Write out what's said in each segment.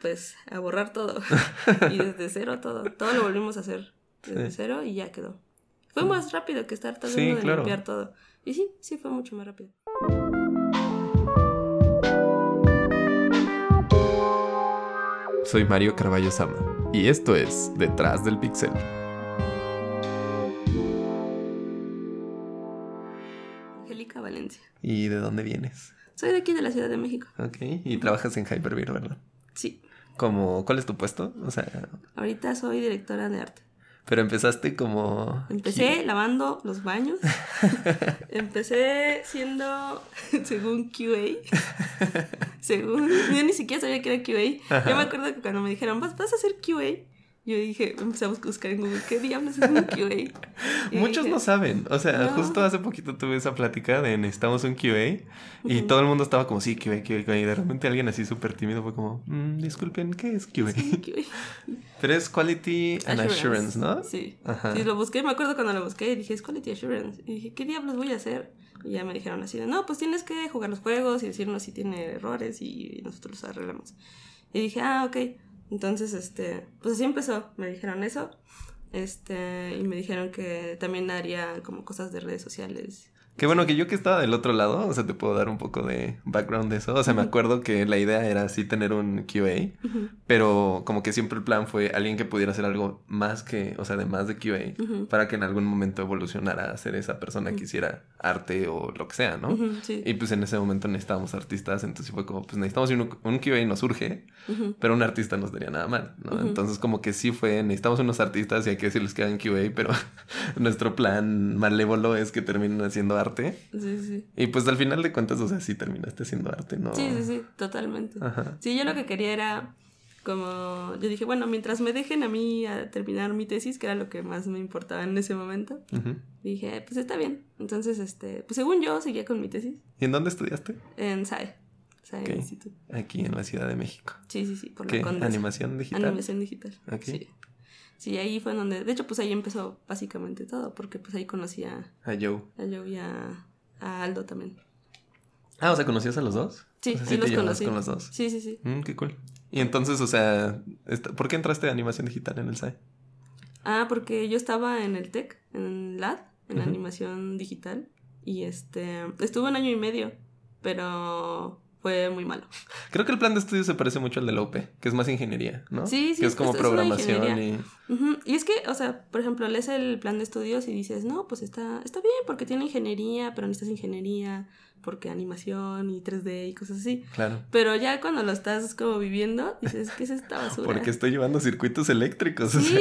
pues a borrar todo. y desde cero todo. Todo lo volvimos a hacer desde cero y ya quedó. Fue más rápido que estar tratando de limpiar todo. Y sí, sí fue mucho más rápido. Soy Mario Carballo Sama y esto es Detrás del Pixel. Angélica Valencia. ¿Y de dónde vienes? Soy de aquí, de la Ciudad de México. Ok, y trabajas en Hyperbeer, ¿verdad? Sí. Como, ¿Cuál es tu puesto? O sea... Ahorita soy directora de arte. Pero empezaste como... Empecé lavando los baños. Empecé siendo, según QA. según... Yo ni siquiera sabía que era QA. Yo me acuerdo que cuando me dijeron, ¿vas, vas a hacer QA? Yo dije, empezamos a buscar en Google, ¿qué diablos es un QA? Muchos no saben. O sea, justo hace poquito tuve esa plática de necesitamos un QA y todo el mundo estaba como, sí, QA, QA, QA. Y de repente alguien así súper tímido fue como, mm, disculpen, ¿qué es QA? Pero es Quality and Assurance, ¿no? Sí. Sí, lo busqué, me acuerdo cuando lo busqué y dije, es Quality Assurance. Y dije, ¿qué diablos voy a hacer? Y ya me dijeron así de, no, pues tienes que jugar los juegos y decirnos si tiene errores y nosotros los arreglamos. Y dije, ah, ok. Entonces, este, pues así empezó, me dijeron eso, este, y me dijeron que también haría como cosas de redes sociales Qué bueno que yo que estaba del otro lado, o sea, te puedo dar un poco de background de eso. O sea, me acuerdo que la idea era así tener un QA, pero como que siempre el plan fue alguien que pudiera hacer algo más que, o sea, de más de QA, para que en algún momento evolucionara a ser esa persona que hiciera arte o lo que sea, ¿no? Y pues en ese momento necesitábamos artistas, entonces fue como, pues necesitamos un, un QA y nos urge, pero un artista no daría nada mal, ¿no? Entonces como que sí fue, necesitamos unos artistas y hay que decirles que hagan QA, pero nuestro plan malévolo es que terminen haciendo arte arte. Sí, sí. Y pues al final de cuentas, o sea, sí terminaste haciendo arte, ¿no? Sí, sí, sí, totalmente. Sí, yo lo que quería era como, yo dije, bueno, mientras me dejen a mí a terminar mi tesis, que era lo que más me importaba en ese momento, dije, pues está bien. Entonces, este, pues según yo, seguía con mi tesis. ¿Y en dónde estudiaste? En SAE. SAE Instituto. Aquí en la Ciudad de México. Sí, sí, sí, por ¿Qué? ¿Animación digital? Animación digital. Sí. Sí, ahí fue donde, de hecho, pues ahí empezó básicamente todo, porque pues ahí conocí a, a Joe. A Joe y a, Aldo también. Ah, o sea, ¿conocías a los dos? Sí, o sea, sí, los conocí. con los dos. Sí, sí, sí. Mm, qué cool. Y entonces, o sea, ¿por qué entraste a animación digital en el SAE? Ah, porque yo estaba en el TEC, en LAD, en animación digital, y este, estuve un año y medio, pero fue muy malo. Creo que el plan de estudio se parece mucho al de la UP, que es más ingeniería, ¿no? Sí, sí. Que es como programación y... Y es que, o sea, por ejemplo, lees el plan de estudios y dices, no, pues está, está bien porque tiene ingeniería, pero necesitas ingeniería, porque animación y 3D y cosas así. Claro. Pero ya cuando lo estás como viviendo, dices, ¿qué es esta basura? Porque estoy llevando circuitos eléctricos. Sí, sí.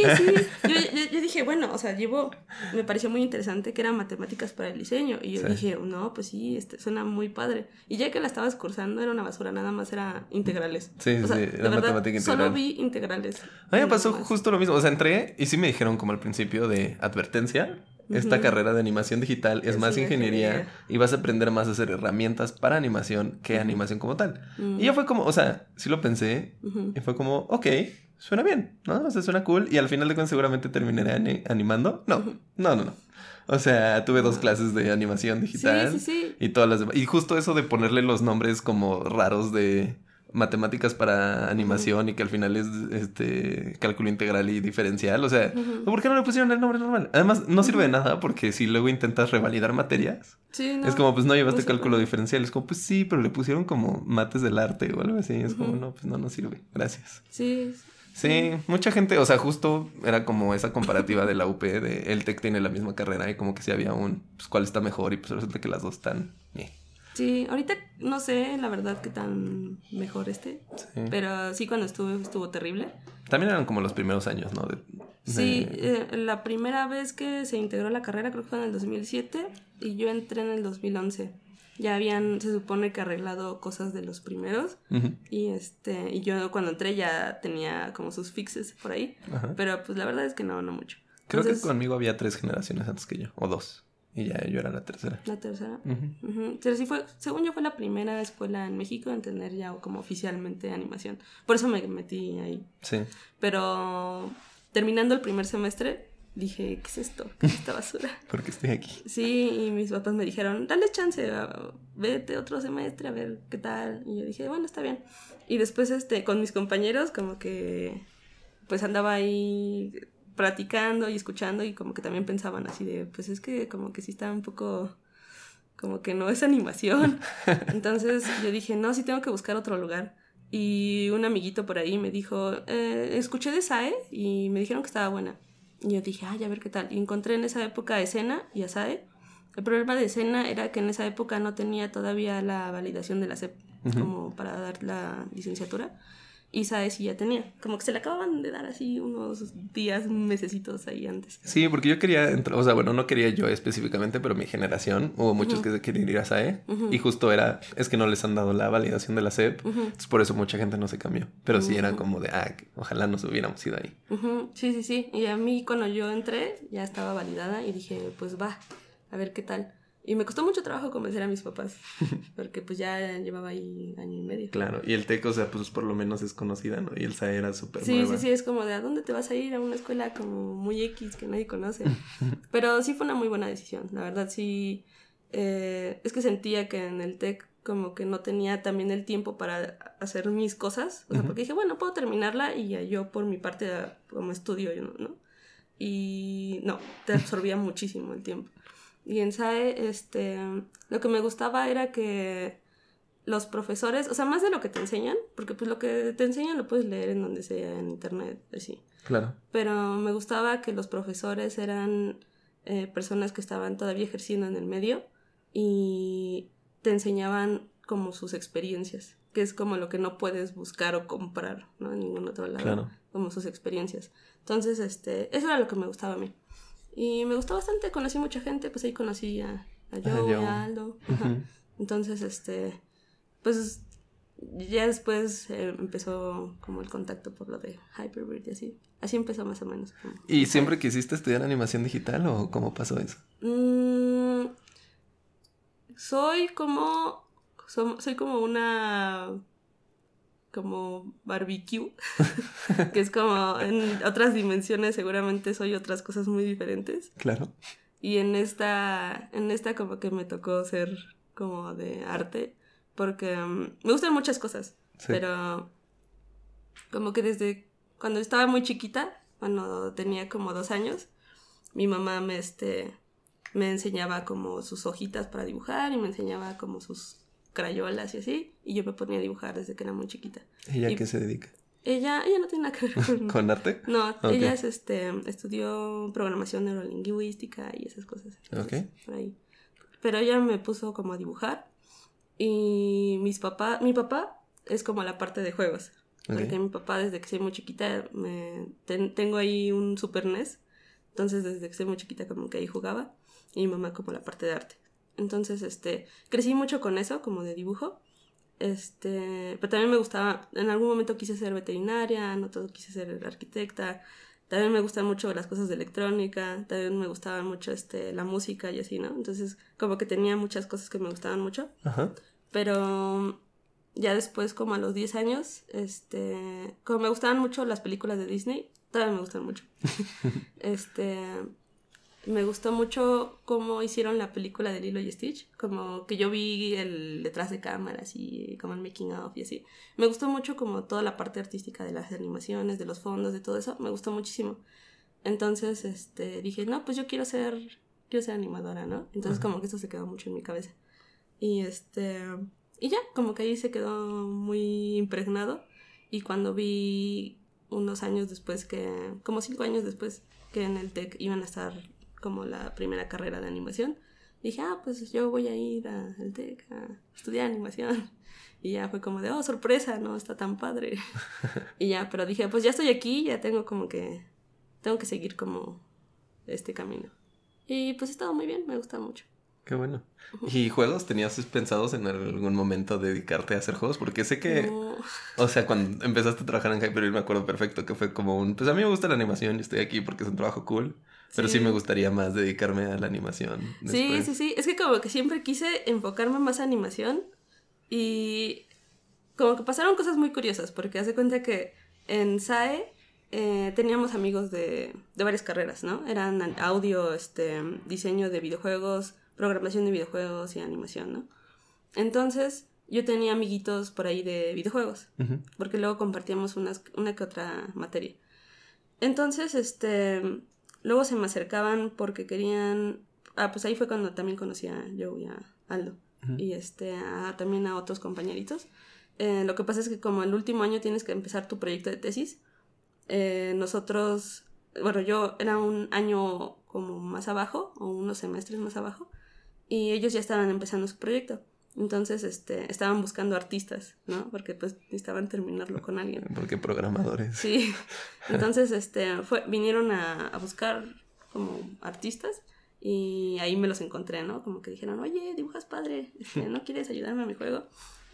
Yo, yo, dije, bueno, o sea, llevo, me pareció muy interesante que eran matemáticas para el diseño. Y yo dije, no, pues sí, este, suena muy padre. Y ya que la estabas cursando, era una basura, nada más era integrales. Sí, sí, era matemática integral. Solo vi integrales. A mí me pasó justo lo mismo. O sea, entré y sí me dijeron como al principio de advertencia esta carrera de animación digital es, más ingeniería, y vas a aprender más a hacer herramientas para animación que animación como tal. Y yo fue como, o sea, sí lo pensé y fue como, ok, suena bien, ¿no? O sea, suena cool y al final de cuentas seguramente terminaré animando. No, no, no, no. O sea, tuve dos clases de animación digital sí, sí, sí. y todas las demás. Y justo eso de ponerle los nombres como raros de matemáticas para animación y que al final es este cálculo integral y diferencial. O sea, ¿por qué no le pusieron el nombre normal? Además, no sirve de nada porque si luego intentas revalidar materias, es como, pues no llevaste cálculo diferencial. Es como, pues sí, pero le pusieron como mates del arte o algo así. Es como, no, pues no, no sirve. Gracias. Sí. Sí, mucha gente, o sea, justo era como esa comparativa de la UP, de el TEC tiene la misma carrera y como que si había un, pues cuál está mejor y pues resulta que las dos están... Sí, ahorita no sé la verdad qué tan mejor esté. Pero sí, cuando estuve estuvo terrible. También eran como los primeros años, ¿no? Sí, eh, la primera vez que se integró la carrera creo que fue en el 2007 y yo entré en el 2011. Ya habían, se supone que arreglado cosas de los primeros y este y yo cuando entré ya tenía como sus fixes por ahí, pero pues la verdad es que no, no mucho. Creo que conmigo había tres generaciones antes que yo, o dos. Y ya yo era la tercera. La tercera. Pero sí fue, según yo fue la primera escuela en México en tener ya como oficialmente animación. Por eso me metí ahí. Sí. Pero terminando el primer semestre, dije, ¿qué es esto? ¿Qué es esta basura? ¿Por qué estoy aquí? Sí, y mis papás me dijeron, dale chance, vete otro semestre a ver qué tal. Y yo dije, bueno, está bien. Y después, este, con mis compañeros, como que, pues andaba ahí platicando y escuchando y como que también pensaban así de, pues es que como que sí está un poco, como que no es animación. Entonces yo dije, no, sí tengo que buscar otro lugar. Y un amiguito por ahí me dijo, eh, escuché de SAE y me dijeron que estaba buena. Y yo dije, ay, a ver qué tal. Y encontré en esa época escena y a SAE. El problema de escena era que en esa época no tenía todavía la validación de la SEP como para dar la licenciatura. Y SAE sí ya tenía. Como que se le acababan de dar así unos días, mesecitos ahí antes. Sí, porque yo quería entrar, o sea, bueno, no quería yo específicamente, pero mi generación, hubo muchos que querían ir a SAE. Y justo era, es que no les han dado la validación de la SEP. Entonces por eso mucha gente no se cambió. Pero sí era como de, ah, ojalá nos hubiéramos ido ahí. Sí, sí, sí. Y a mí cuando yo entré ya estaba validada y dije, pues va, a ver qué tal. Y me costó mucho trabajo convencer a mis papás, porque pues ya llevaba ahí año y medio. Claro, y el TEC, o sea, pues por lo menos es conocida, ¿no? Y el SAE era súper Sí, sí, sí, es como de, ¿a dónde te vas a ir? A una escuela como muy X que nadie conoce. Pero sí fue una muy buena decisión, la verdad sí. Eh, es que sentía que en el TEC como que no tenía también el tiempo para hacer mis cosas, o sea, porque dije, bueno, puedo terminarla y ya yo por mi parte como estudio, ¿no? Y no, te absorbía muchísimo el tiempo. Y en SAE, este, lo que me gustaba era que los profesores, o sea, más de lo que te enseñan, porque pues lo que te enseñan lo puedes leer en donde sea, en internet, así. Claro. Pero me gustaba que los profesores eran eh, personas que estaban todavía ejerciendo en el medio y te enseñaban como sus experiencias, que es como lo que no puedes buscar o comprar, ¿no? En ningún otro lado. Claro. Como sus experiencias. Entonces, este, eso era lo que me gustaba a mí. Y me gustó bastante, conocí mucha gente, pues ahí conocí a, a Joe, a Aldo. Entonces, este, pues ya después eh, empezó como el contacto por lo de Hyperbird y así. Así empezó más o menos. ¿Y siempre quisiste estudiar animación digital o cómo pasó eso? Mm, soy como, soy como una como barbecue, que es como en otras dimensiones seguramente soy otras cosas muy diferentes. Claro. Y en esta, en esta como que me tocó ser como de arte, porque mm, me gustan muchas cosas, pero como que desde cuando estaba muy chiquita, cuando tenía como dos años, mi mamá me, este, me enseñaba como sus hojitas para dibujar y me enseñaba como sus crayolas y así, y yo me ponía a dibujar desde que era muy chiquita. ¿Ella a qué se dedica? Ella, ella no tiene nada que ver con... ¿Con arte? No, ella es, este, estudió programación neurolingüística y esas cosas. ok. Por ahí. Pero ella me puso como a dibujar y mis papás, mi papá es como la parte de juegos. Porque mi papá desde que soy muy chiquita, me, tengo ahí un Super NES, entonces desde que soy muy chiquita como que ahí jugaba y mi mamá como la parte de arte. Entonces, este, crecí mucho con eso, como de dibujo. Este, pero también me gustaba, en algún momento quise ser veterinaria, no todo quise ser arquitecta. También me gustan mucho las cosas de electrónica, también me gustaba mucho este, la música y así, ¿no? Entonces, como que tenía muchas cosas que me gustaban mucho. Ajá. Pero ya después, como a los 10 años, este, como me gustaban mucho las películas de Disney, todavía me gustan mucho. este, me gustó mucho cómo hicieron la película de Lilo y Stitch, como que yo vi el detrás de cámaras y como el making of y así. Me gustó mucho como toda la parte artística de las animaciones, de los fondos, de todo eso, me gustó muchísimo. Entonces, este, dije, no, pues yo quiero ser, quiero ser animadora, ¿no? Entonces como que eso se quedó mucho en mi cabeza. Y este, y ya, como que ahí se quedó muy impregnado. Y cuando vi unos años después que, como cinco años después, que en el TEC iban a estar como la primera carrera de animación. Dije, ah, pues yo voy a ir al TEC a estudiar animación. Y ya fue como de, oh, sorpresa, no, está tan padre. y ya, pero dije, pues ya estoy aquí, ya tengo como que, tengo que seguir como este camino. Y pues he estado muy bien, me gusta mucho. Qué bueno. ¿Y juegos? ¿Tenías pensados en algún momento dedicarte a hacer juegos? Porque sé que, o sea, cuando empezaste a trabajar en Hyper, me acuerdo perfecto que fue como un, pues a mí me gusta la animación y estoy aquí porque es un trabajo cool. Pero sí. me gustaría más dedicarme a la animación. Sí, sí, sí. Es que como que siempre quise enfocarme más a animación y como que pasaron cosas muy curiosas porque hace cuenta que en SAE eh, teníamos amigos de, de varias carreras, ¿no? Eran audio, este, diseño de videojuegos, programación de videojuegos y animación, ¿no? Entonces, yo tenía amiguitos por ahí de videojuegos, porque luego compartíamos unas, una que otra materia. Entonces, este, luego se me acercaban porque querían, ah, pues ahí fue cuando también conocí a Joe y a Aldo, y este, a- también a otros compañeritos. Eh, lo que pasa es que como el último año tienes que empezar tu proyecto de tesis, eh, nosotros, bueno, yo era un año como más abajo, o unos semestres más abajo, y ellos ya estaban empezando su proyecto. Entonces, este, estaban buscando artistas, ¿no? Porque pues necesitaban terminarlo con alguien. Porque programadores. Sí. Entonces, este, fue, vinieron a, a buscar como artistas y ahí me los encontré, ¿no? Como que dijeron, oye, dibujas padre, este, ¿no quieres ayudarme a mi juego?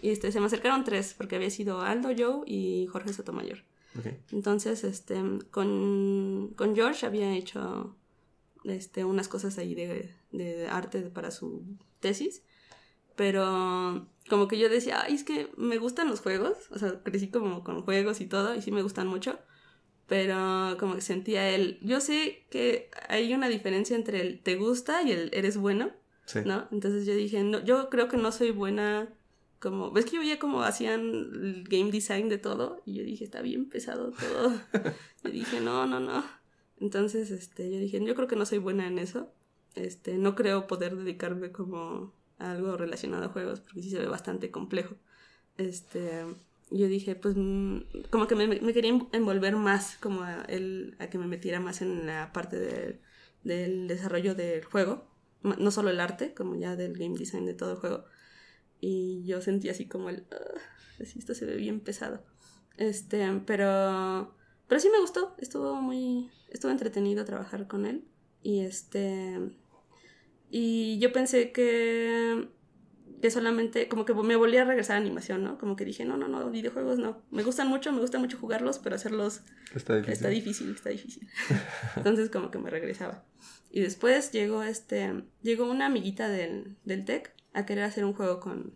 Y este, se me acercaron tres, porque había sido Aldo, Joe y Jorge Sotomayor. Ok. Entonces, este, con, con George había hecho este, unas cosas ahí de, de arte para su tesis, pero como que yo decía, ay, es que me gustan los juegos, o sea, crecí como con juegos y todo, y sí me gustan mucho, pero como que sentía él, yo sé que hay una diferencia entre el te gusta y el eres bueno, Sí. ¿no? Entonces yo dije, no, yo creo que no soy buena como, ves que yo veía como hacían el game design de todo y yo dije, está bien pesado todo. yo dije, no, no, no. Entonces, este, yo dije, yo creo que no soy buena en eso. Este, no creo poder dedicarme como algo relacionado a juegos porque sí se ve bastante complejo. Este, yo dije, pues, mm, como que me, me quería envolver más como a, el, a que me metiera más en la parte de- del desarrollo del juego no solo el arte, como ya del game design de todo el juego. Y yo sentí así como el, "Ah, así esto se ve bien pesado. Este, pero, pero sí me gustó, estuvo muy, estuvo entretenido trabajar con él. Y este, y yo pensé que, que solamente, como que me volví a regresar a animación, ¿no? Como que dije, no, no, no, videojuegos no. Me gustan mucho, me gusta mucho jugarlos, pero hacerlos Está difícil. Está difícil, está difícil. Entonces como que me regresaba. Y después llegó este, llegó una amiguita del, del TEC a querer hacer un juego con,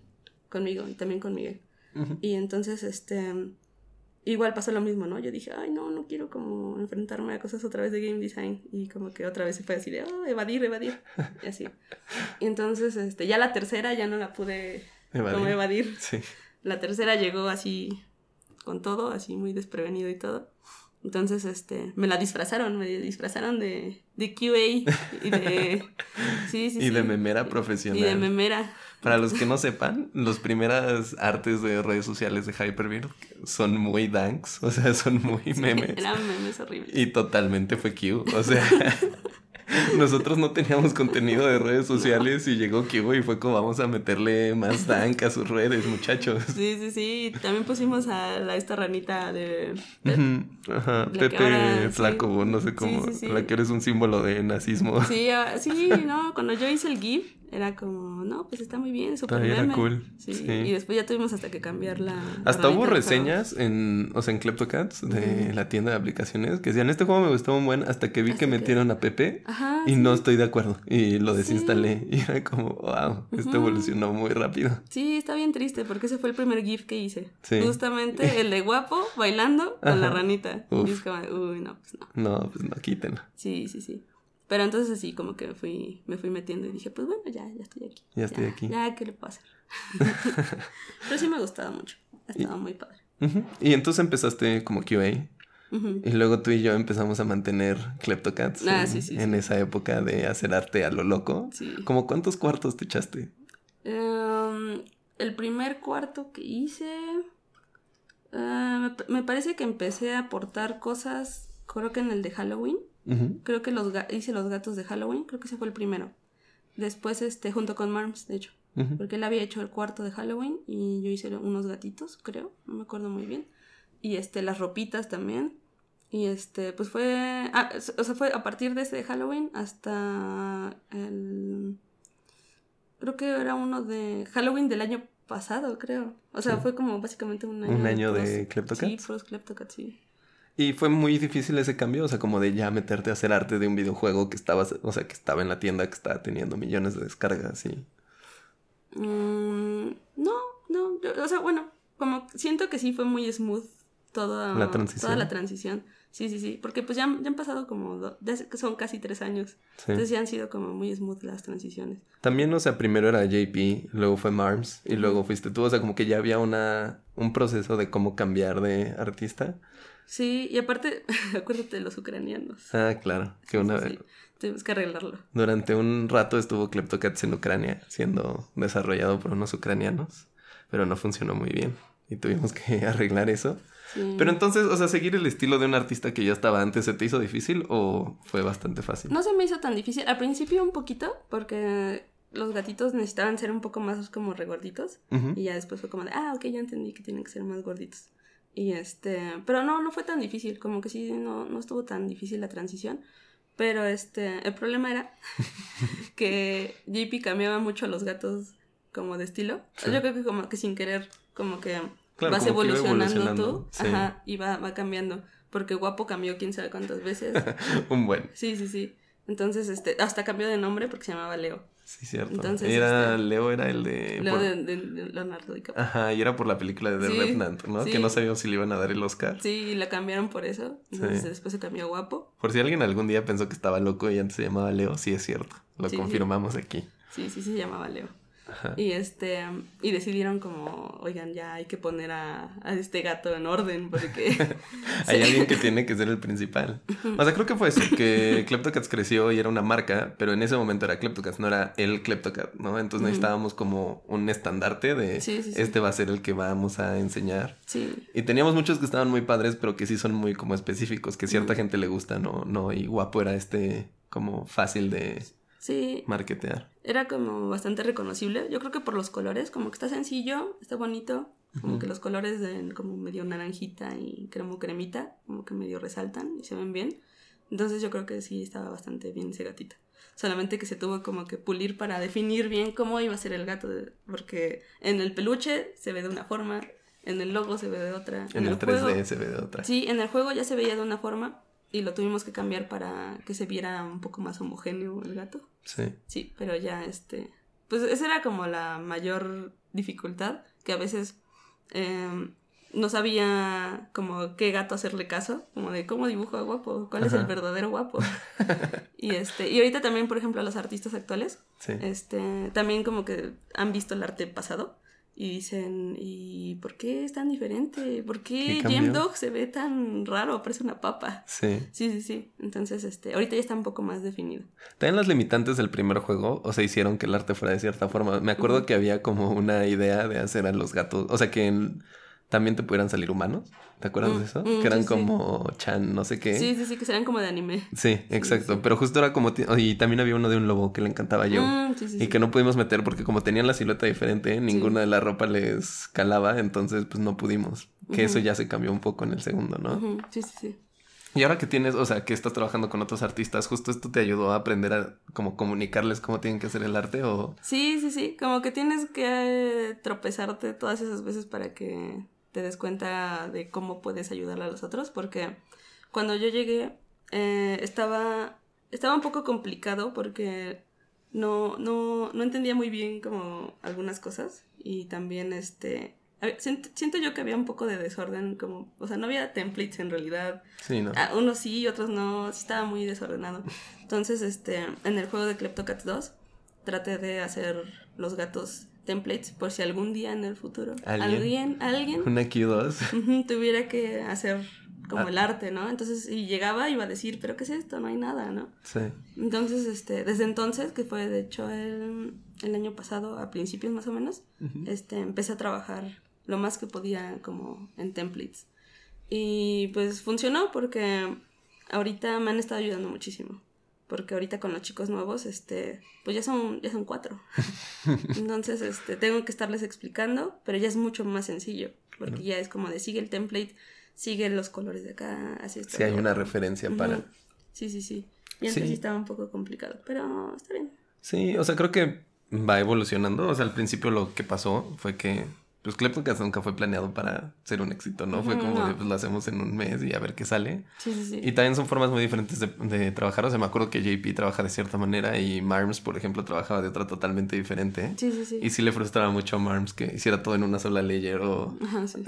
conmigo y también con Miguel. Ujú. Y entonces, este, igual pasó lo mismo, ¿no? Yo dije, ay, no, no quiero como enfrentarme a cosas otra vez de game design. Y como que otra vez se fue así de, oh, evadir, evadir. Y así. Y entonces, este, ya la tercera ya no la pude Evadir. como evadir. Sí. La tercera llegó así con todo, así muy desprevenido y todo. Entonces, este, me la disfrazaron, me disfrazaron de, de QA y de... Sí, sí, Y de memera profesional. Y de memera. Para los que no sepan, las primeras artes de redes sociales de Hyperbeard son muy danks, o sea, son muy memes. Eran memes horribles. Y totalmente fue Q. O sea, nosotros no teníamos contenido de redes sociales y llegó Q y fue como vamos a meterle más dank a sus redes, muchachos. Sí, sí, sí. También pusimos a la, esta ranita de... Ajá, Pepe ahora, sí. Flaco, no sé cómo, Sí, sí, sí. la que eres un símbolo de nazismo. Sí, ah, sí, no, cuando yo hice el GIF era como, no, pues está muy bien, súper era cool, Sí, sí. y después ya tuvimos hasta que cambiar la... Hasta hubo reseñas en, o sea, en Kleptocats de la tienda de aplicaciones que decían, este juego me gustó un buen hasta que vi Hasta que que- metieron a Pepe Ajá, y sí. no estoy de acuerdo y lo desinstalé y era como, wow, esto evolucionó muy rápido. Sí, está bien triste porque ese fue el primer GIF que hice. Sí. Justamente el de guapo bailando con la ranita. Uf. Y es como, uy, no, pues no. No, pues no, quítenlo. Sí, sí, sí. Pero entonces así como que me fui, me fui metiendo y dije, pues bueno, ya, ya estoy aquí. Ya estoy aquí. Ya, ¿qué le puedo hacer? Pero sí me ha gustado mucho. Ha estado muy padre. Y entonces empezaste como QA Ujú. y luego tú y yo empezamos a mantener Kleptocats Ah, en, sí, sí, en sí. esa época de hacer arte a lo loco. Sí. ¿Como cuántos cuartos te echaste? Em, el primer cuarto que hice, eh, me, me parece que empecé a aportar cosas, creo que en el de Halloween. Creo que los hice los gatos de Halloween, creo que ese fue el primero. Después, este, junto con Marms, de hecho. Porque él había hecho el cuarto de Halloween y yo hice unos gatitos, creo, no me acuerdo muy bien. Y este, las ropitas también. Y este, pues fue. ah, o sea, fue a partir de ese de Halloween hasta el. Creo que era uno de Halloween del año pasado, creo. O sea, Sí. fue como básicamente un año. Un año de pros- Kleptocats. Sí, Kleptocats, sí. Y fue muy difícil ese cambio, o sea, como de ya meterte a hacer arte de un videojuego que estaba, o sea, que estaba en la tienda, que estaba teniendo millones de descargas y... Mm, no, no, yo- o sea, bueno, como siento que sí fue muy smooth toda la transición. Toda la transición. Sí, sí, sí. Porque pues ya, ya han pasado como, que son casi tres años. Entonces ya han sido como muy smooth las transiciones. También, o sea, primero era JP, luego fue Marms y luego fuiste tú. O sea, como que ya había una, un proceso de cómo cambiar de artista. Sí, y aparte, acuérdate de los ucranianos. Ah, claro. Que una vez. Tuvimos que arreglarlo. Durante un rato estuvo Kleptocats en Ucrania, siendo desarrollado por unos ucranianos, pero no funcionó muy bien y tuvimos que arreglar eso. Pero entonces, o sea, seguir el estilo de un artista que ya estaba antes, ¿se te hizo difícil o fue bastante fácil? No se me hizo tan difícil. Al principio un poquito, porque los gatitos necesitaban ser un poco más como regorditos. Y ya después fue como de, ah, ok, ya entendí que tienen que ser más gorditos. Y este, pero no, no fue tan difícil, como que sí, no, no estuvo tan difícil la transición. Pero este, el problema era que JP cambiaba mucho a los gatos como de estilo. Yo creo que como que sin querer, como que vas evolucionando, tú, ajá, y va, va cambiando. Porque guapo cambió quién sabe cuántas veces. Un buen. Sí, sí, sí. Entonces, este, hasta cambió de nombre porque se llamaba Leo. Sí, cierto. Entonces, era, este, Leo era el de... Leo de, Leonardo DiCaprio. Ajá, y era por la película de The Revenant, ¿no? Que no sabíamos si le iban a dar el Oscar. Sí, y la cambiaron por eso. Entonces después se cambió guapo. Por si alguien algún día pensó que estaba loco y antes se llamaba Leo, sí es cierto. Lo confirmamos aquí. Sí, sí, se llamaba Leo. Y este, y decidieron como, oigan, ya hay que poner a, este gato en orden porque... hay alguien que tiene que ser el principal. O sea, creo que fue eso, que Kleptocats creció y era una marca, pero en ese momento era Kleptocats, no era el Kleptocat, ¿no? Entonces necesitábamos como un estandarte de este va a ser el que vamos a enseñar. Sí. Y teníamos muchos que estaban muy padres, pero que sí son muy como específicos, que cierta gente le gusta, ¿no? No, y guapo era este como fácil de Sí. Marketear. Era como bastante reconocible. Yo creo que por los colores, como que está sencillo, está bonito. Como que los colores de como medio naranjita y cremo cremita, como que medio resaltan y se ven bien. Entonces yo creo que sí estaba bastante bien ese gatito. Solamente que se tuvo como que pulir para definir bien cómo iba a ser el gato. Porque en el peluche se ve de una forma, en el logo se ve de otra. En, el, 3D se ve de otra. Sí, en el juego ya se veía de una forma y lo tuvimos que cambiar para que se viera un poco más homogéneo el gato. Sí. Sí, pero ya este, pues esa era como la mayor dificultad, que a veces em, no sabía como qué gato hacerle caso, como de cómo dibujo a guapo, cuál es el verdadero guapo. y este, y ahorita también, por ejemplo, los artistas actuales, este, también como que han visto el arte pasado y dicen, ¿y por qué es tan diferente? ¿Por qué, qué Dog se ve tan raro? Parece una papa. Sí. Sí, sí, sí. Entonces, este, ahorita ya está un poco más definido. También las limitantes del primer juego, o sea, hicieron que el arte fuera de cierta forma. Me acuerdo que había como una idea de hacer a los gatos, o sea, que en también te pudieran salir humanos. ¿Te acuerdas de mm, eso? Mm, que eran como Chan, no sé qué. Sí, sí, sí, que serían como de anime. Sí, exacto. Pero justo era como. Y también había uno de un lobo que le encantaba yo. Mm, y que no pudimos meter porque, como tenían la silueta diferente, ninguna de la ropa les calaba. Entonces, pues no pudimos. Que eso ya se cambió un poco en el segundo, ¿no? Sí, sí, sí. Y ahora que tienes, o sea, que estás trabajando con otros artistas, justo esto te ayudó a aprender a como comunicarles cómo tienen que hacer el arte o... Sí, sí, sí, como que tienes que tropezarte todas esas veces para que te des cuenta de cómo puedes ayudarle a los otros, porque cuando yo llegué eh, estaba, estaba un poco complicado porque no, no, no entendía muy bien como algunas cosas y también este... Siento yo que había un poco de desorden, como, o sea, no había templates en realidad. Sí, ¿no? Ah, unos sí, otros no, sí estaba muy desordenado. Entonces, este, en el juego de Kleptocats 2, traté de hacer los gatos templates por si algún día en el futuro alguien, alguien, una Q2 tuviera que hacer como ah. el arte, ¿no? Entonces, y llegaba y iba a decir, pero ¿qué es esto? No hay nada, ¿no? Sí. Entonces, este, desde entonces, que fue de hecho el, el año pasado, a principios más o menos, este, empecé a trabajar lo más que podía como en templates. Y pues funcionó porque ahorita me han estado ayudando muchísimo porque ahorita con los chicos nuevos, este, pues ya son, ya son cuatro. Entonces, este, tengo que estarles explicando, pero ya es mucho más sencillo, porque ya es como de sigue el template, sigue los colores de acá, así está. Sí, hay una referencia para. Sí, sí, sí. Y antes sí. estaba un poco complicado, pero está bien. Sí, o sea, creo que va evolucionando. O sea, al principio lo que pasó fue que pues Kleptocats nunca fue planeado para ser un éxito, ¿no? fue como de, pues lo hacemos en un mes y a ver qué sale. Sí, sí, sí. Y también son formas muy diferentes de, de, trabajar. O sea, me acuerdo que JP trabaja de cierta manera y Marms, por ejemplo, trabajaba de otra totalmente diferente. Sí, sí, sí. Y sí le frustraba mucho a Marms que hiciera todo en una sola layer o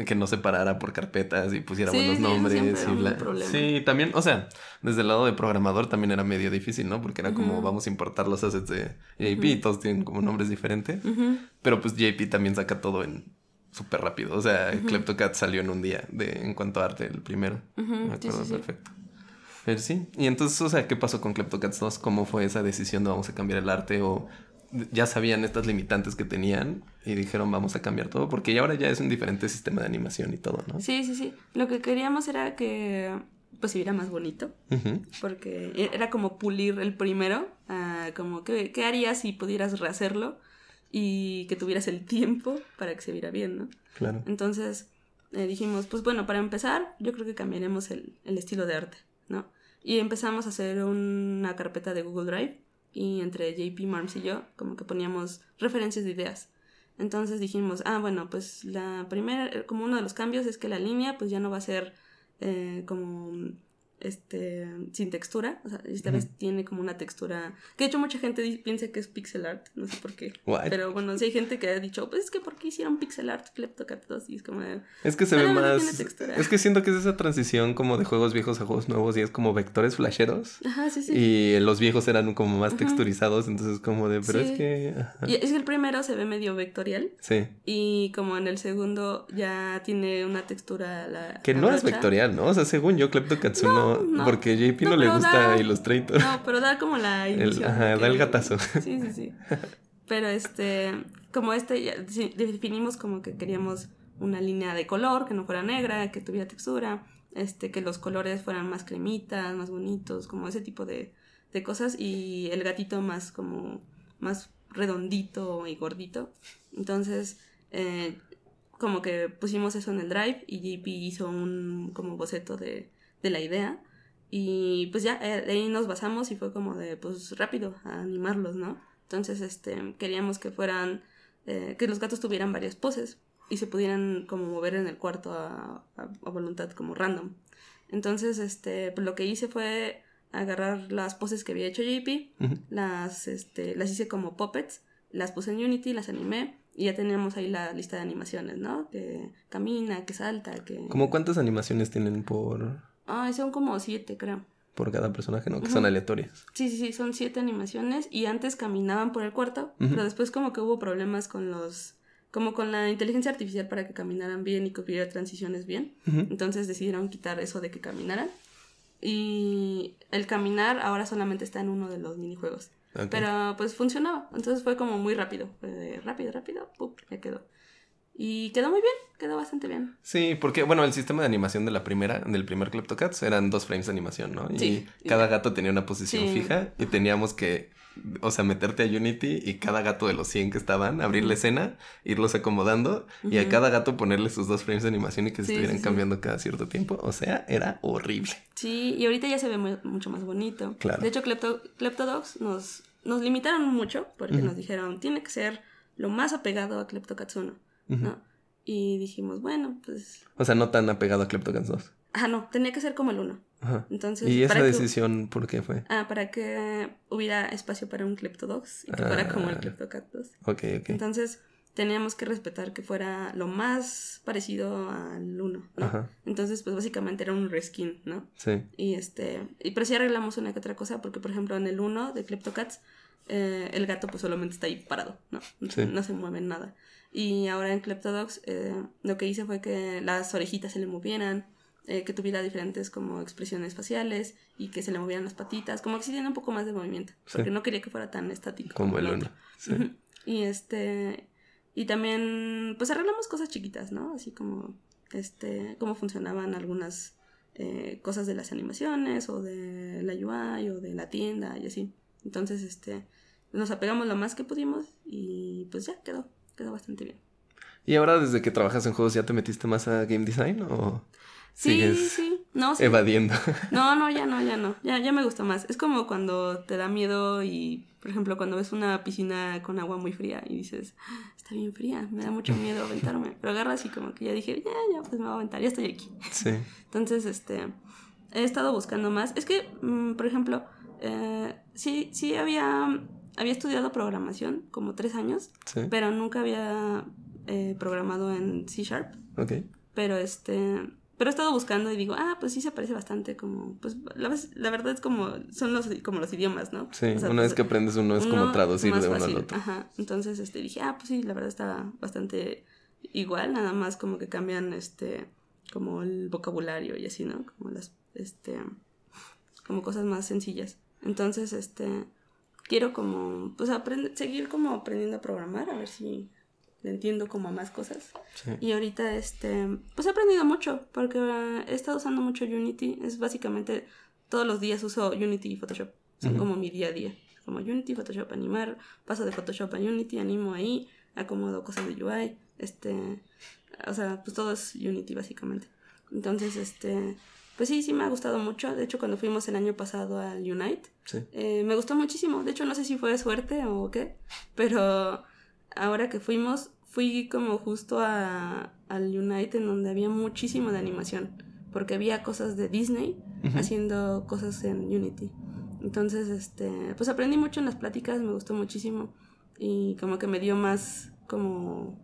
que no se parara por carpetas y pusiera buenos nombres. Y bla... Sí, también, o sea, desde el lado de programador también era medio difícil, ¿no? Porque era como vamos a importar los assets de JP y todos tienen como nombres diferentes. Pero pues JP también saca todo en súper rápido. O sea, Kleptocat salió en un día de, en cuanto a arte, el primero. Me acuerdo perfecto. Pero sí. Y entonces, o sea, ¿qué pasó con Kleptocats 2? ¿Cómo fue esa decisión de vamos a cambiar el arte? ¿O ya sabían estas limitantes que tenían y dijeron vamos a cambiar todo? Porque ya ahora ya es un diferente sistema de animación y todo, ¿no? Sí, sí, sí. Lo que queríamos era que pues se viera más bonito. Porque e, era como pulir el primero. Uh, como, ¿qué, ¿qué harías si pudieras rehacerlo? Y que tuvieras el tiempo para que se viera bien, ¿no? Claro. Entonces eh, dijimos, pues bueno, para empezar, yo creo que cambiaremos el, el, estilo de arte, ¿no? Y empezamos a hacer una carpeta de Google Drive y entre JP Marms y yo como que poníamos referencias de ideas. Entonces dijimos, ah, bueno, pues la primera, como uno de los cambios es que la línea pues ya no va a ser eh, como este sin textura, o sea, esta vez tiene como una textura que de hecho mucha gente piensa que es pixel art, no sé por qué. Pero bueno, sí hay gente que ha dicho, pues es que ¿por qué hicieron pixel art Kleptocat 2? Y es como Es que se ve más Es que siento que es esa transición como de juegos viejos a juegos nuevos y es como vectores flasheros. Ajá, sí, sí. Y los viejos eran como más texturizados, entonces como de, pero es que Y es que el primero se ve medio vectorial. Sí. Y como en el segundo ya tiene una textura la Que no es vectorial, ¿no? O sea, según yo Kleptocat 1 porque JP no, le gusta Illustrator. No, pero da como la ajá, da el gatazo. Sí, sí, sí. Pero este, como este, ya, definimos como que queríamos una línea de color que no fuera negra, que tuviera textura, este, que los colores fueran más cremitas, más bonitos, como ese tipo de, de cosas y el gatito más como más redondito y gordito. Entonces, eh, como que pusimos eso en el drive y JP hizo un como boceto de, de la idea y pues ya, eh, de ahí nos basamos y fue como de, pues rápido, a animarlos, ¿no? Entonces, este, queríamos que fueran, eh, que los gatos tuvieran varias poses y se pudieran como mover en el cuarto a, a, voluntad, como random. Entonces, este, pues lo que hice fue agarrar las poses que había hecho JP, las, este, las hice como puppets, las puse en Unity, las animé y ya teníamos ahí la lista de animaciones, ¿no? Que camina, que salta, que... ¿Cómo cuántas animaciones tienen por...? Ay, son como siete, creo. Por cada personaje, ¿no? Que son aleatorias. Sí, sí, sí, son siete animaciones y antes caminaban por el cuarto, pero después como que hubo problemas con los como con la inteligencia artificial para que caminaran bien y que hubiera transiciones bien. Entonces decidieron quitar eso de que caminaran. Y el caminar ahora solamente está en uno de los minijuegos. Pero pues funcionaba. Entonces fue como muy rápido. rápido, rápido, ¡pum! ya quedó. Y quedó muy bien, quedó bastante bien. Sí, porque, bueno, el sistema de animación de la primera, del primer Kleptocats eran dos frames de animación, ¿no? Y cada gato tenía una posición fija y teníamos que, o sea, meterte a Unity y cada gato de los 100 que estaban, abrir la escena, irlos acomodando y a cada gato ponerle sus dos frames de animación y que se estuvieran cambiando cada cierto tiempo. O sea, era horrible. Sí, y ahorita ya se ve mucho más bonito. Claro. De hecho, Klepto, Kleptodogs nos, nos limitaron mucho porque nos dijeron, tiene que ser lo más apegado a Kleptocats 1. ¿No? Y dijimos, bueno, pues... O sea, no tan apegado a Kleptocats 2. Ah, no, tenía que ser como el 1. Ajá. Entonces, ¿Y esa decisión por qué fue? Ah, para que hubiera espacio para un Kleptodogs y que fuera como el ah. Kleptocat 2. Ok, ok. Entonces, teníamos que respetar que fuera lo más parecido al 1, ¿no? Ajá. Entonces, pues básicamente era un reskin, ¿no? Sí. Y este, y pero sí arreglamos una que otra cosa, porque por ejemplo en el 1 de Kleptocats, eh, el gato pues solamente está ahí parado, ¿no? Sí. No se mueve nada. Y ahora en Kleptodogs eh, lo que hice fue que las orejitas se le movieran, eh, que tuviera diferentes como expresiones faciales y que se le movieran las patitas, como que si tiene un poco más de movimiento, porque no quería que fuera tan estático. Como, el uno. Y este y también pues arreglamos cosas chiquitas, ¿no? Así como este cómo funcionaban algunas eh, cosas de las animaciones o de la UI o de la tienda y así. Entonces, este nos apegamos lo más que pudimos y pues ya quedó quedó bastante bien. ¿Y ahora desde que trabajas en juegos ya te metiste más a game design o...? Sí, Sigues sí. No, sí. evadiendo. No, no, ya no, ya no. Ya, ya me gusta más. Es como cuando te da miedo y, por ejemplo, cuando ves una piscina con agua muy fría y dices, "Ah, está bien fría, me da mucho miedo aventarme. Pero agarras y como que ya dije, ya, ya, pues me voy a aventar, ya estoy aquí. Sí. Entonces, este, he estado buscando más. Es que, mm, por ejemplo, eh, sí, sí había, había estudiado programación como tres años, Sí. pero nunca había eh, programado en C Sharp. Ok. Pero este. Pero he estado buscando y digo, ah, pues sí se parece bastante como. Pues la, vez- la verdad es como. Son los, como los idiomas, ¿no? Sí, O sea, una pues, vez que aprendes uno es como uno traducir de uno al fácil, otro. Ajá. Entonces este, dije, ah, pues sí, la verdad está bastante igual, nada más como que cambian este. Como el vocabulario y así, ¿no? Como las. Este. Como cosas más sencillas. Entonces, este. Quiero como. Pues aprender, seguir como aprendiendo a programar, a ver si le entiendo como más cosas. Sí. Y ahorita, este, pues he aprendido mucho, porque eh, he estado usando mucho Unity. Es básicamente, todos los días uso Unity y Photoshop. Son como mi día a día. Como Unity, Photoshop, animar, paso de Photoshop a Unity, animo ahí, acomodo cosas de UI, este, o sea, pues todo es Unity básicamente. Entonces, este, pues sí, sí me ha gustado mucho. De hecho, cuando fuimos el año pasado al Unite, Sí. eh, me gustó muchísimo. De hecho, no sé si fue suerte o qué, pero ahora que fuimos, fui como justo a, al Unite en donde había muchísimo de animación, porque había cosas de Disney haciendo cosas en Unity. Entonces, este, pues aprendí mucho en las pláticas, me gustó muchísimo y como que me dio más, como,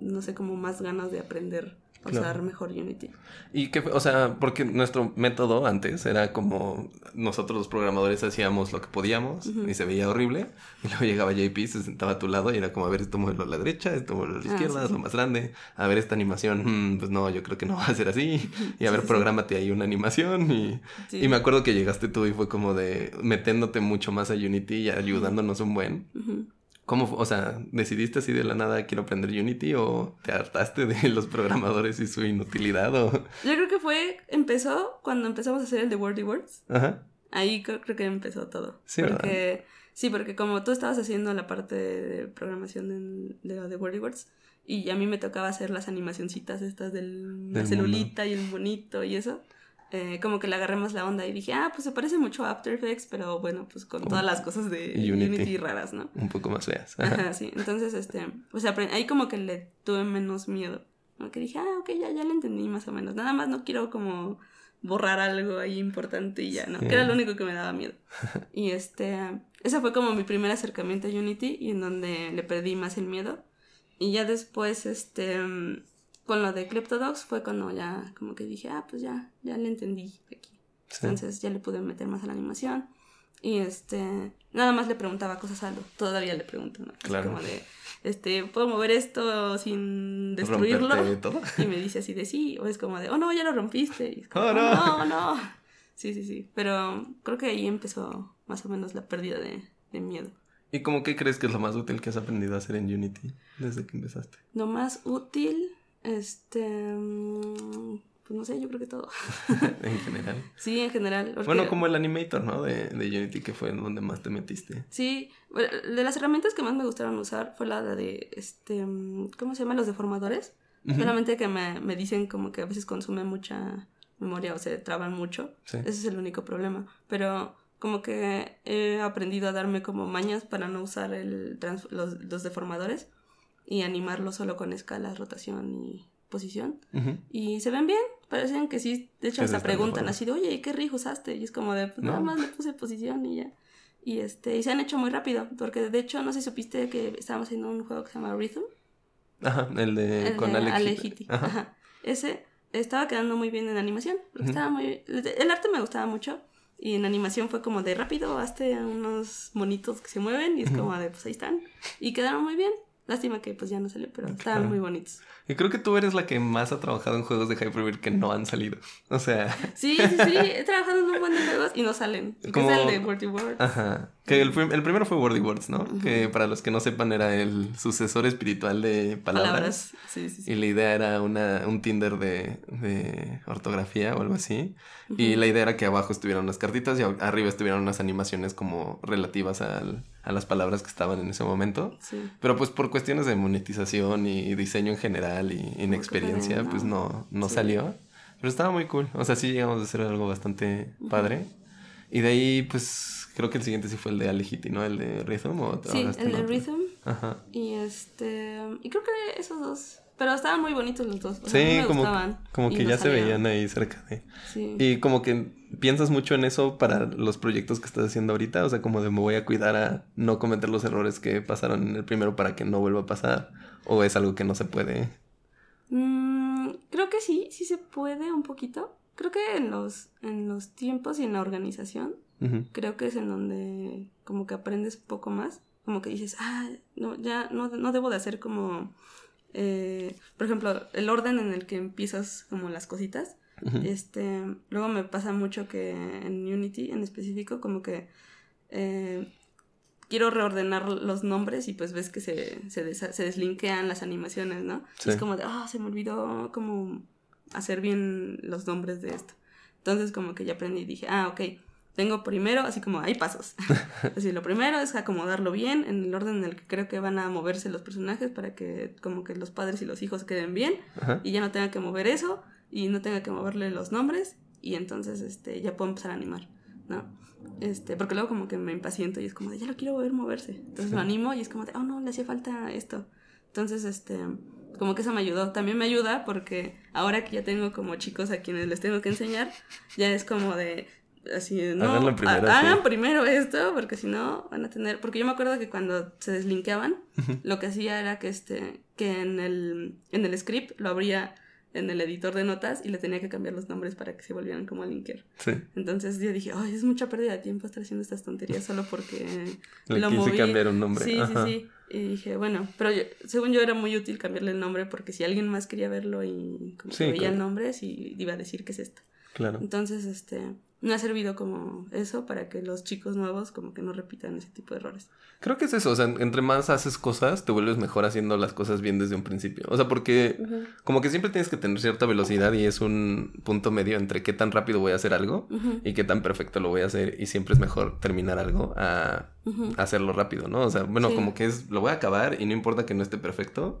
no sé, como más ganas de aprender Claro. usar mejor Unity. Y que, fue- o sea, porque nuestro método antes era como nosotros los programadores hacíamos lo que podíamos y se veía horrible. Y luego llegaba JP, se sentaba a tu lado y era como, a ver, esto mueve a la derecha, esto mueve a la Ah, izquierda, sí, es lo más grande. A ver, esta animación, mm, pues no, yo creo que no va a ser así. Y a ver, Sí, sí. prográmate ahí una animación. Y, y me acuerdo que llegaste tú y fue como de metiéndote mucho más a Unity y ayudándonos un buen. Ujú. ¿Cómo, o sea, decidiste así de la nada quiero aprender Unity o te hartaste de los programadores y su inutilidad o... Yo creo que fue, empezó cuando empezamos a hacer el de Wordy Words. Ajá. Ahí creo, creo que empezó todo. Sí, ¿verdad? porque, Sí, porque como tú estabas haciendo la parte de programación en- de, de Wordy Words y a mí me tocaba hacer las animacioncitas estas de la Del celulita y el bonito y eso, eh, como que le agarré más la onda y dije, ah, pues se parece mucho a After Effects, pero bueno, pues con todas las cosas de Unity. Unity, raras, ¿no? Un poco más feas. Ajá. Ajá, sí. Entonces, este, pues ahí como que le tuve menos miedo. ¿no? Que dije, ah, ok, ya, ya le entendí más o menos. Nada más no quiero como borrar algo ahí importante y ya, ¿no? Sí. Que era lo único que me daba miedo. Y este, ese fue como mi primer acercamiento a Unity y en donde le perdí más el miedo. Y ya después, este, con lo de Cryptodogs fue cuando ya como que dije, ah, pues ya, ya le entendí aquí. Sí. Entonces ya le pude meter más a la animación. Y este, nada más le preguntaba cosas a. Todavía le pregunto, ¿no? Claro. Como de, este, ¿puedo mover esto sin destruirlo? Todo. Y me dice así de sí. O es como de, oh no, ya lo rompiste. Y es como, Oh, "Oh, no". no, no. Sí, sí, sí. Pero creo que ahí empezó más o menos la pérdida de, de miedo. ¿Y cómo qué crees que es lo más útil que has aprendido a hacer en Unity desde que empezaste? Lo más útil, este, mm, pues no sé, yo creo que todo. en general. Sí, en general. porque- Bueno, como el animator, ¿no? De, de Unity, que fue en donde más te metiste. Sí, de las herramientas que más me gustaron usar fue la de, este, mm, ¿cómo se llama? Los deformadores. Solamente que me, me dicen como que a veces consume mucha memoria o se traban mucho. Sí. Ese es el único problema. Pero como que he aprendido a darme como mañas para no usar el trans- los, los deformadores y animarlo solo con escalas, rotación y posición. Ujú. Y se ven bien, parecen que sí. De hecho, hasta preguntan así de, oye, ¿qué rig usaste? Y es como de, pues nada No. más le puse posición y ya. Y este, y se han hecho muy rápido, porque de hecho, no sé si supiste que estábamos haciendo un juego que se llama Rhythm. Ajá, el de el con de Alex. Ale Hitty. Hitty. Ajá. Ajá. Ese estaba quedando muy bien en animación, porque Ujú. estaba muy... El arte me gustaba mucho. Y en animación fue como de rápido, hazte unos monitos que se mueven y es como de, pues ahí están. Y quedaron muy bien. Lástima que pues ya no salió, pero estaban Claro. muy bonitos. Y creo que tú eres la que más ha trabajado en juegos de Hyperbeard que no han salido. O sea, Sí, sí, sí, he trabajado en un buen de juegos y no salen. Que Como- es el de Wordy Words. ajá. Que el, el primero fue Wordy Words, ¿no? Que para los que no sepan era el sucesor espiritual de palabras. Palabras. Sí, sí, sí. Y la idea era una, un Tinder de, de ortografía o algo así. Y la idea era que abajo estuvieran unas cartitas y arriba estuvieran unas animaciones como relativas al- a las palabras que estaban en ese momento. Sí. Pero pues por cuestiones de monetización y diseño en general y inexperiencia, no. pues no, no Sí. salió. Pero estaba muy cool. O sea, sí llegamos a hacer algo bastante padre. Y de ahí, pues, creo que el siguiente sí fue el de Alegiti, ¿no? El de Rhythm o Sí, el de Rhythm. Ajá. Y este. Y creo que esos dos. Pero estaban muy bonitos los dos. sí, como, como que ya se veían ahí cerca de. Sí. Y como que piensas mucho en eso para los proyectos que estás haciendo ahorita. O sea, como de me voy a cuidar a no cometer los errores que pasaron en el primero para que no vuelva a pasar. O es algo que no se puede. Mm, creo que sí, sí se puede un poquito creo que en los, en los tiempos y en la organización, creo que es en donde como que aprendes poco más, como que dices, ah, no, ya no, no debo de hacer como, eh, por ejemplo, el orden en el que empiezas como las cositas. Este, luego me pasa mucho que en Unity en específico, como que eh, quiero reordenar los nombres y pues ves que se, se, se deslinkean las animaciones, ¿no? Es como de, ah, se me olvidó como hacer bien los nombres de esto. Entonces como que ya aprendí y dije, ah, ok, tengo primero, así como hay pasos. así, lo primero es acomodarlo bien en el orden en el que creo que van a moverse los personajes para que como que los padres y los hijos queden bien y ya no tenga que mover eso y no tenga que moverle los nombres y entonces este ya puedo empezar a animar, ¿no? Este, porque luego como que me impaciento y es como de ya lo quiero ver moverse. Entonces lo animo y es como de, oh no, le hacía falta esto. Entonces, este, como que eso me ayudó. También me ayuda porque ahora que ya tengo como chicos a quienes les tengo que enseñar, ya es como de así, no, primero, hagan primero esto, porque si no van a tener, porque yo me acuerdo que cuando se deslinkeaban, lo que hacía era que este, que en el, en el script lo abría en el editor de notas y le tenía que cambiar los nombres para que se volvieran como a linker. Sí. Entonces yo dije, ay, es mucha pérdida de tiempo estar haciendo estas tonterías solo porque le lo quise cambiar un nombre. Sí, sí, sí. Y dije, bueno, pero según yo era muy útil cambiarle el nombre porque si alguien más quería verlo y como veía el nombre, sí iba a decir que es esto. Claro. Entonces, este, me ha servido como eso para que los chicos nuevos como que no repitan ese tipo de errores. Creo que es eso, o sea, entre más haces cosas, te vuelves mejor haciendo las cosas bien desde un principio. O sea, porque como que siempre tienes que tener cierta velocidad y es un punto medio entre qué tan rápido voy a hacer algo y qué tan perfecto lo voy a hacer y siempre es mejor terminar algo a hacerlo rápido, ¿no? O sea, bueno, como que es, lo voy a acabar y no importa que no esté perfecto,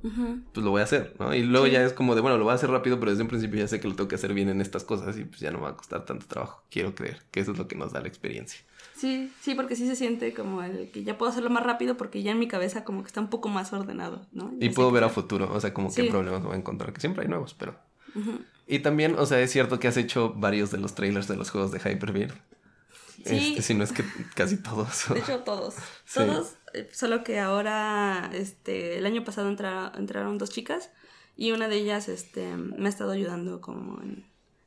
pues lo voy a hacer, ¿no? Y luego ya es como de, bueno, lo voy a hacer rápido, pero desde un principio ya sé que lo tengo que hacer bien en estas cosas y pues ya no me va a costar tanto trabajo. Quiero creer que eso es lo que nos da la experiencia. Sí, sí, porque sí se siente como el que ya puedo hacerlo más rápido porque ya en mi cabeza como que está un poco más ordenado, ¿no? y puedo ver a futuro, o sea, como qué problemas voy a encontrar, que siempre hay nuevos, pero... Y también, o sea, es cierto que has hecho varios de los trailers de los juegos de Hyperbeard. Sí. Este, si no es que casi todos. De hecho, todos. Todos, eh, solo que ahora, este, el año pasado entraron dos chicas y una de ellas, este, me ha estado ayudando como en,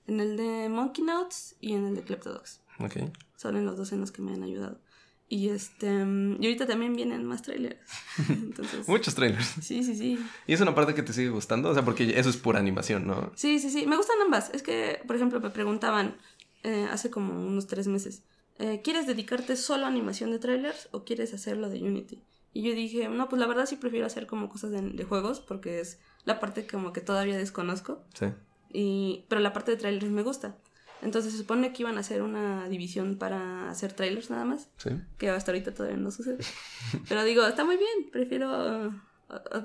en el de Monkey Notes y en el de Kleptodogs. Ok. Son en los dos en los que me han ayudado. Y este y ahorita también vienen más trailers. Muchos trailers. Sí, sí, sí. ¿Y es una parte que te sigue gustando? O sea, porque eso es pura animación, ¿no? Sí, sí, sí. Me gustan ambas. Es que, por ejemplo, me preguntaban eh, hace como unos tres meses, eh, ¿quieres dedicarte solo a animación de trailers o quieres hacerlo de Unity? Y yo dije, no, pues la verdad sí prefiero hacer como cosas de, de juegos porque es la parte como que todavía desconozco. Sí. Y, pero la parte de trailers me gusta. Entonces se supone que iban a hacer una división para hacer trailers nada más. Sí. Que hasta ahorita todavía no sucede. Pero digo, está muy bien, prefiero...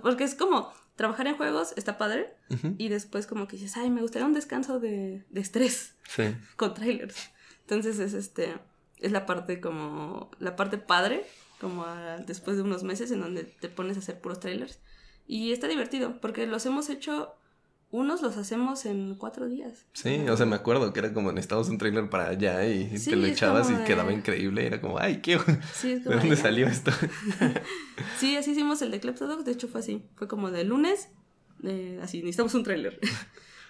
Porque es como trabajar en juegos está padre y después como que dices, ay, me gustaría un descanso de, de estrés sí. con trailers. Entonces es este, es la parte como, la parte padre, como después de unos meses en donde te pones a hacer puros trailers. Y está divertido porque los hemos hecho unos los hacemos en cuatro días. Sí, o sea, me acuerdo que era como necesitábamos un trailer para allá y te lo echabas y quedaba increíble. Era como, ay, ¿qué? ¿De dónde salió esto? sí, así hicimos el de Kleptodogs. De hecho, fue así. Fue como de lunes, así, necesitamos un trailer.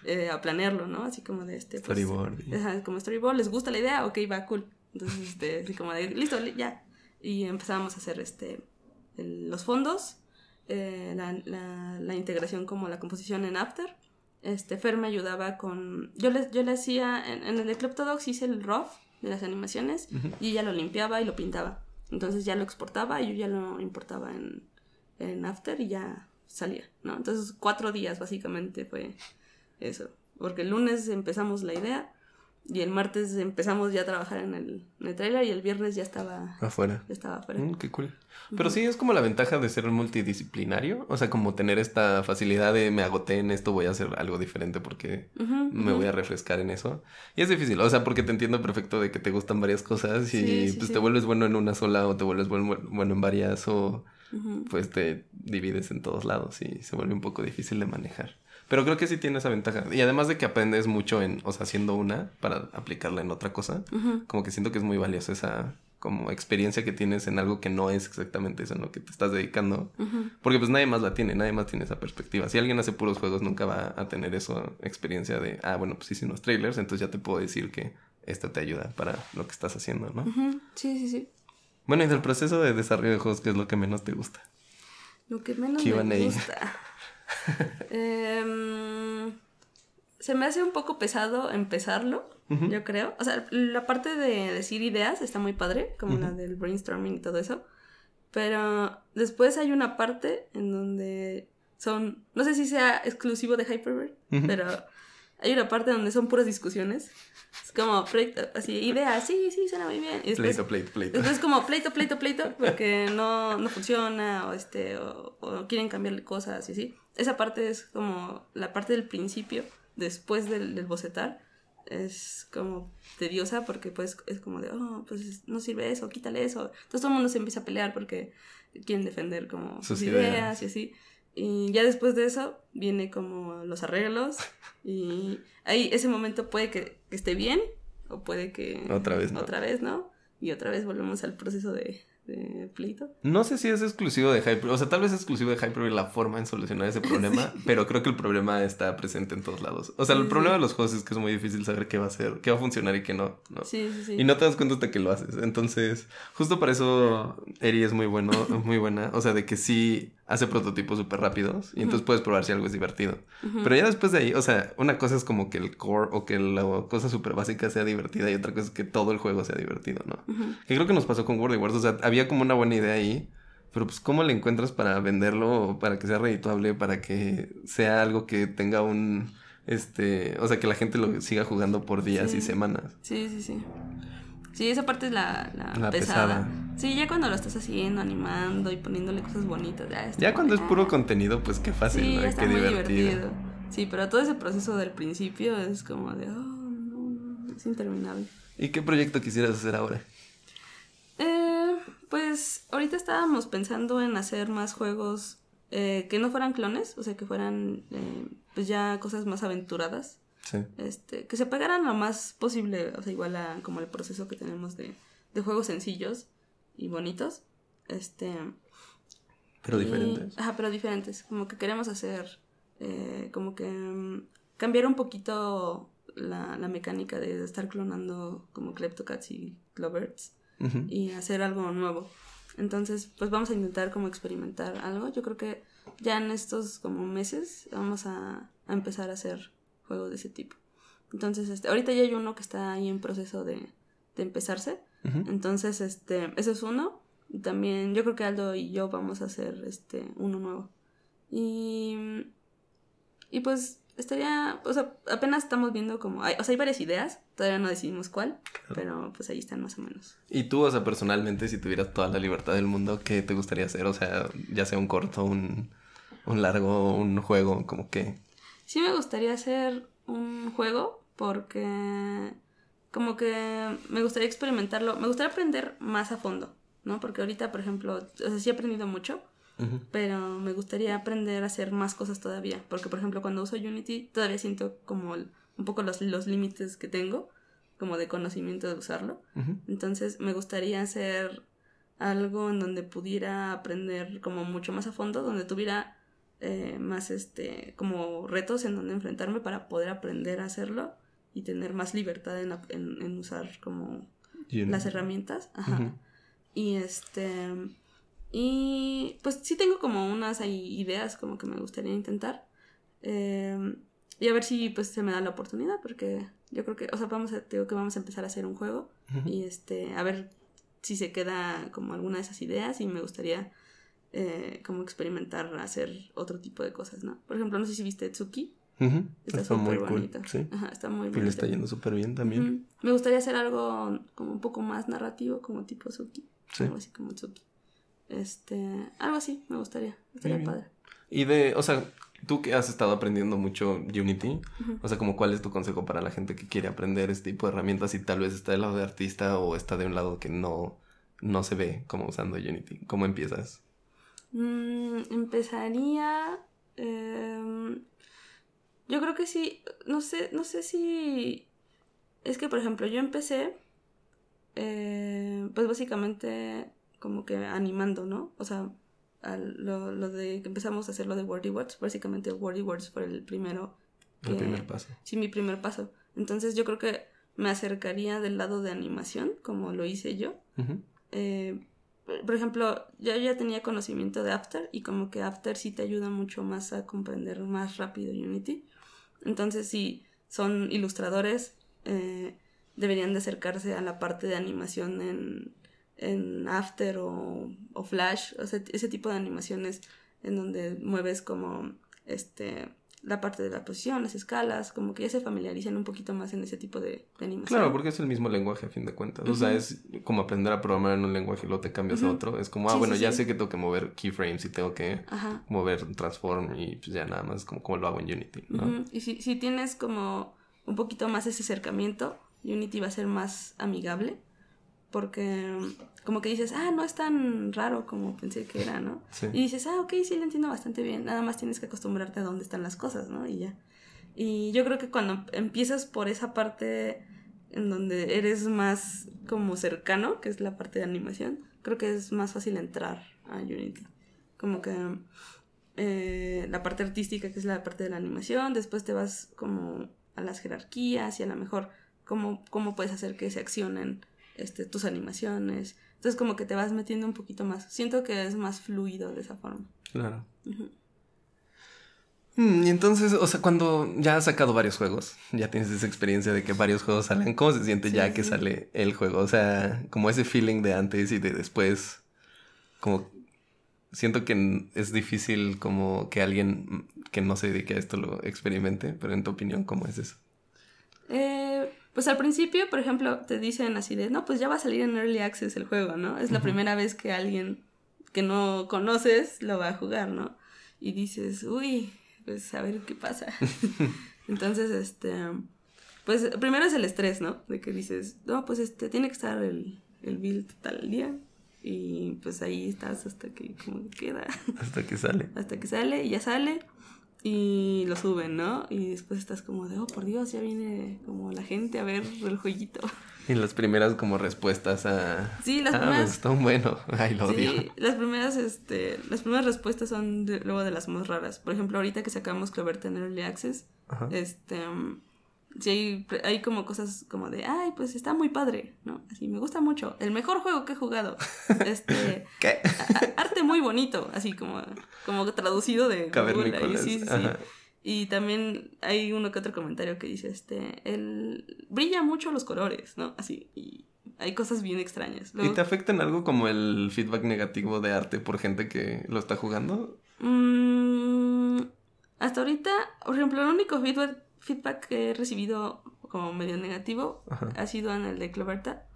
Eh, a planearlo, ¿no? Así como de este. Pues, storyboard. como storyboard, ¿les gusta la idea? Ok, va, cool. Entonces, este, así como de, listo, ya. Y empezamos a hacer este, los fondos, eh, la, la, la integración como la composición en After este, Fer me ayudaba con... Yo le, yo le hacía, en, el de hice el rough de las animaciones y ella lo limpiaba y lo pintaba. Entonces ya lo exportaba y yo ya lo importaba en, en After y ya salía, ¿no? Entonces cuatro días básicamente fue eso. Porque el lunes empezamos la idea Y el martes empezamos ya a trabajar en el, en el trailer y el viernes ya estaba afuera. Ya estaba afuera. Mm, qué cool. Pero sí es como la ventaja de ser multidisciplinario, o sea, como tener esta facilidad de me agoté en esto, voy a hacer algo diferente porque me voy a refrescar en eso. Y es difícil, o sea, porque te entiendo perfecto de que te gustan varias cosas y pues te vuelves bueno en una sola o te vuelves bueno, bueno en varias o pues te divides en todos lados y se vuelve un poco difícil de manejar. Pero creo que sí tiene esa ventaja. Y además de que aprendes mucho en, o sea, haciendo una para aplicarla en otra cosa, como que siento que es muy valioso esa como experiencia que tienes en algo que no es exactamente eso en lo que te estás dedicando. Porque pues nadie más la tiene, nadie más tiene esa perspectiva. Si alguien hace puros juegos nunca va a tener esa experiencia de, ah, bueno, pues hice unos trailers, entonces ya te puedo decir que esto te ayuda para lo que estás haciendo, ¿no? Sí, sí, sí. Bueno, y del proceso de desarrollo de juegos, ¿qué es lo que menos te gusta? Lo que menos me gusta. Em, se me hace un poco pesado empezarlo, yo creo. O sea, la parte de decir ideas está muy padre, como la del brainstorming y todo eso. Pero después hay una parte en donde son, no sé si sea exclusivo de Hyperverse, pero hay una parte donde son puras discusiones. Es como así, ideas, sí, sí, suena muy bien. Y pleito, pleito, pleito. Después como pleito, pleito, pleito, porque no, no funciona o, este, o, o quieren cambiarle cosas y así esa parte es como la parte del principio, después del, bocetar, es como tediosa porque pues es como de, oh, pues no sirve eso, quítale eso. Entonces todo el mundo se empieza a pelear porque quieren defender como sus, ideas. y así. Y ya después de eso viene como los arreglos y ahí ese momento puede que, esté bien o puede que... Otra vez no. Otra vez no. Y otra vez volvemos al proceso de, de pleito. No sé si es exclusivo de Hyper, o sea, tal vez es exclusivo de Hyper la forma en solucionar ese problema, pero creo que el problema está presente en todos lados. O sea, el problema de los juegos es que es muy difícil saber qué va a ser, qué va a funcionar y qué no. Sí, sí, sí. Y no te das cuenta hasta que lo haces. Entonces, justo para eso Eri es muy bueno, muy buena, o sea, de que sí hace prototipos súper rápidos y entonces puedes probar si algo es divertido. Pero ya después de ahí, o sea, una cosa es como que el core o que la cosa súper básica sea divertida y otra cosa es que todo el juego sea divertido, ¿no? Que creo que nos pasó con World of Wars, o sea, había como una buena idea ahí, pero pues ¿cómo le encuentras para venderlo, para que sea redituable, para que sea algo que tenga un, este, o sea, que la gente lo siga jugando por días y semanas? Sí, sí, sí. Sí, esa parte es la, la, pesada. Sí, ya cuando lo estás haciendo, animando y poniéndole cosas bonitas. Ya, ya cuando es puro contenido, pues qué fácil, sí, qué divertido. Sí, pero todo ese proceso del principio es como de, oh, no, es interminable. ¿Y qué proyecto quisieras hacer ahora? Eh, pues ahorita estábamos pensando en hacer más juegos eh, que no fueran clones, o sea, que fueran eh, pues ya cosas más aventuradas. Este, que se pegaran lo más posible, o sea, igual a como el proceso que tenemos de, de juegos sencillos y bonitos. Este. Pero diferentes. Ajá, pero diferentes. Como que queremos hacer. Eh, como que mm, cambiar un poquito la, la, mecánica de estar clonando como Kleptocats y Cloverts y hacer algo nuevo. Entonces, pues vamos a intentar como experimentar algo. Yo creo que ya en estos como meses vamos a, a empezar a hacer juegos de ese tipo. Entonces, este, ahorita ya hay uno que está ahí en proceso de, de empezarse. Entonces, este, ese es uno. Y también yo creo que Aldo y yo vamos a hacer este uno nuevo. Y, y pues estaría, o sea, apenas estamos viendo como, hay, o sea, hay varias ideas, todavía no decidimos cuál, pero pues ahí están más o menos. Y tú, o sea, personalmente, si tuvieras toda la libertad del mundo, ¿qué te gustaría hacer? O sea, ya sea un corto, un, un largo, un juego, como que... Sí me gustaría hacer un juego porque como que me gustaría experimentarlo, me gustaría aprender más a fondo, ¿no? Porque ahorita, por ejemplo, o sea, sí he aprendido mucho, pero me gustaría aprender a hacer más cosas todavía, porque por ejemplo, cuando uso Unity todavía siento como un poco los, los límites que tengo, como de conocimiento de usarlo. Entonces, me gustaría hacer algo en donde pudiera aprender como mucho más a fondo, donde tuviera eh, más este como retos en donde enfrentarme para poder aprender a hacerlo y tener más libertad en, en, usar como las herramientas Ajá. y este y pues sí tengo como unas ideas como que me gustaría intentar em, y a ver si pues se me da la oportunidad porque yo creo que o sea vamos a, digo que vamos a empezar a hacer un juego y este a ver si se queda como alguna de esas ideas y me gustaría eh, como experimentar hacer otro tipo de cosas, ¿no? Por ejemplo, no sé si viste Tsuki. Está, súper bonito. Sí. Ajá, está muy bonito. Y le está yendo súper bien también. Me gustaría hacer algo como un poco más narrativo, como tipo Suki. Sí. Algo así como Suki. Este, algo así me gustaría. Estaría padre. Y de, o sea, tú que has estado aprendiendo mucho Unity, o sea, como cuál es tu consejo para la gente que quiere aprender este tipo de herramientas y tal vez está del lado de artista o está de un lado que no, no se ve como usando Unity. ¿Cómo empiezas? Mm, empezaría... Em, yo creo que sí, no sé, no sé si... Es que, por ejemplo, yo empecé, eh, pues básicamente como que animando, ¿no? O sea, lo, lo, de que empezamos a hacer lo de Wordy Words, básicamente Wordy Words fue el primero. el primer paso. Sí, mi primer paso. Entonces yo creo que me acercaría del lado de animación, como lo hice yo. eh, por ejemplo, yo ya tenía conocimiento de After y como que After sí te ayuda mucho más a comprender más rápido Unity. Entonces, si son ilustradores, eh, deberían de acercarse a la parte de animación en, en After o, o Flash, o sea, ese tipo de animaciones en donde mueves como este la parte de la posición, las escalas, como que ya se familiarizan un poquito más en ese tipo de, animación. Claro, porque es el mismo lenguaje a fin de cuentas. O sea, es como aprender a programar en un lenguaje y luego te cambias a otro. Es como, ah, bueno, ya sé que tengo que mover keyframes y tengo que mover transform y pues ya nada más como, como lo hago en Unity, ¿no? Y si, si tienes como un poquito más ese acercamiento, Unity va a ser más amigable porque como que dices, ah, no es tan raro como pensé que era, ¿no? Y dices, ah, ok, sí lo entiendo bastante bien, nada más tienes que acostumbrarte a dónde están las cosas, ¿no? Y ya. Y yo creo que cuando empiezas por esa parte en donde eres más como cercano, que es la parte de animación, creo que es más fácil entrar a Unity. Como que eh, la parte artística, que es la parte de la animación, después te vas como a las jerarquías y a lo mejor cómo, cómo puedes hacer que se accionen este, tus animaciones. Entonces como que te vas metiendo un poquito más. Siento que es más fluido de esa forma. Claro. Mm, y entonces, o sea, cuando ya has sacado varios juegos, ya tienes esa experiencia de que varios juegos salen, ¿cómo se siente ya que sale el juego? O sea, como ese feeling de antes y de después, como siento que es difícil como que alguien que no se dedique a esto lo experimente, pero en tu opinión, ¿cómo es eso? Eh, pues al principio, por ejemplo, te dicen así de, no, pues ya va a salir en Early Access el juego, ¿no? Es la primera vez que alguien que no conoces lo va a jugar, ¿no? Y dices, uy, pues a ver qué pasa. Entonces, este, pues primero es el estrés, ¿no? De que dices, no, pues este, tiene que estar el, el build tal día. Y pues ahí estás hasta que como queda. Hasta que sale. hasta que sale y ya sale y lo suben, ¿no? Y después estás como de, oh, por Dios, ya viene como la gente a ver el jueguito. Y las primeras como respuestas a... Sí, las ah, primeras... Están bueno, ay, lo sí, las primeras, este, las primeras respuestas son luego de las más raras. Por ejemplo, ahorita que sacamos Clover Early Access, este sí hay, como cosas como de, ay, pues está muy padre, ¿no? Así, me gusta mucho. El mejor juego que he jugado. Este. ¿Qué? arte muy bonito, así como, como traducido de Google. sí, sí, Y también hay uno que otro comentario que dice, este, el brilla mucho los colores, ¿no? Así, y hay cosas bien extrañas. ¿Y te afectan algo como el feedback negativo de arte por gente que lo está jugando? Mm, hasta ahorita, por ejemplo, el único feedback feedback que he recibido como medio negativo ha sido en el de Cloverta,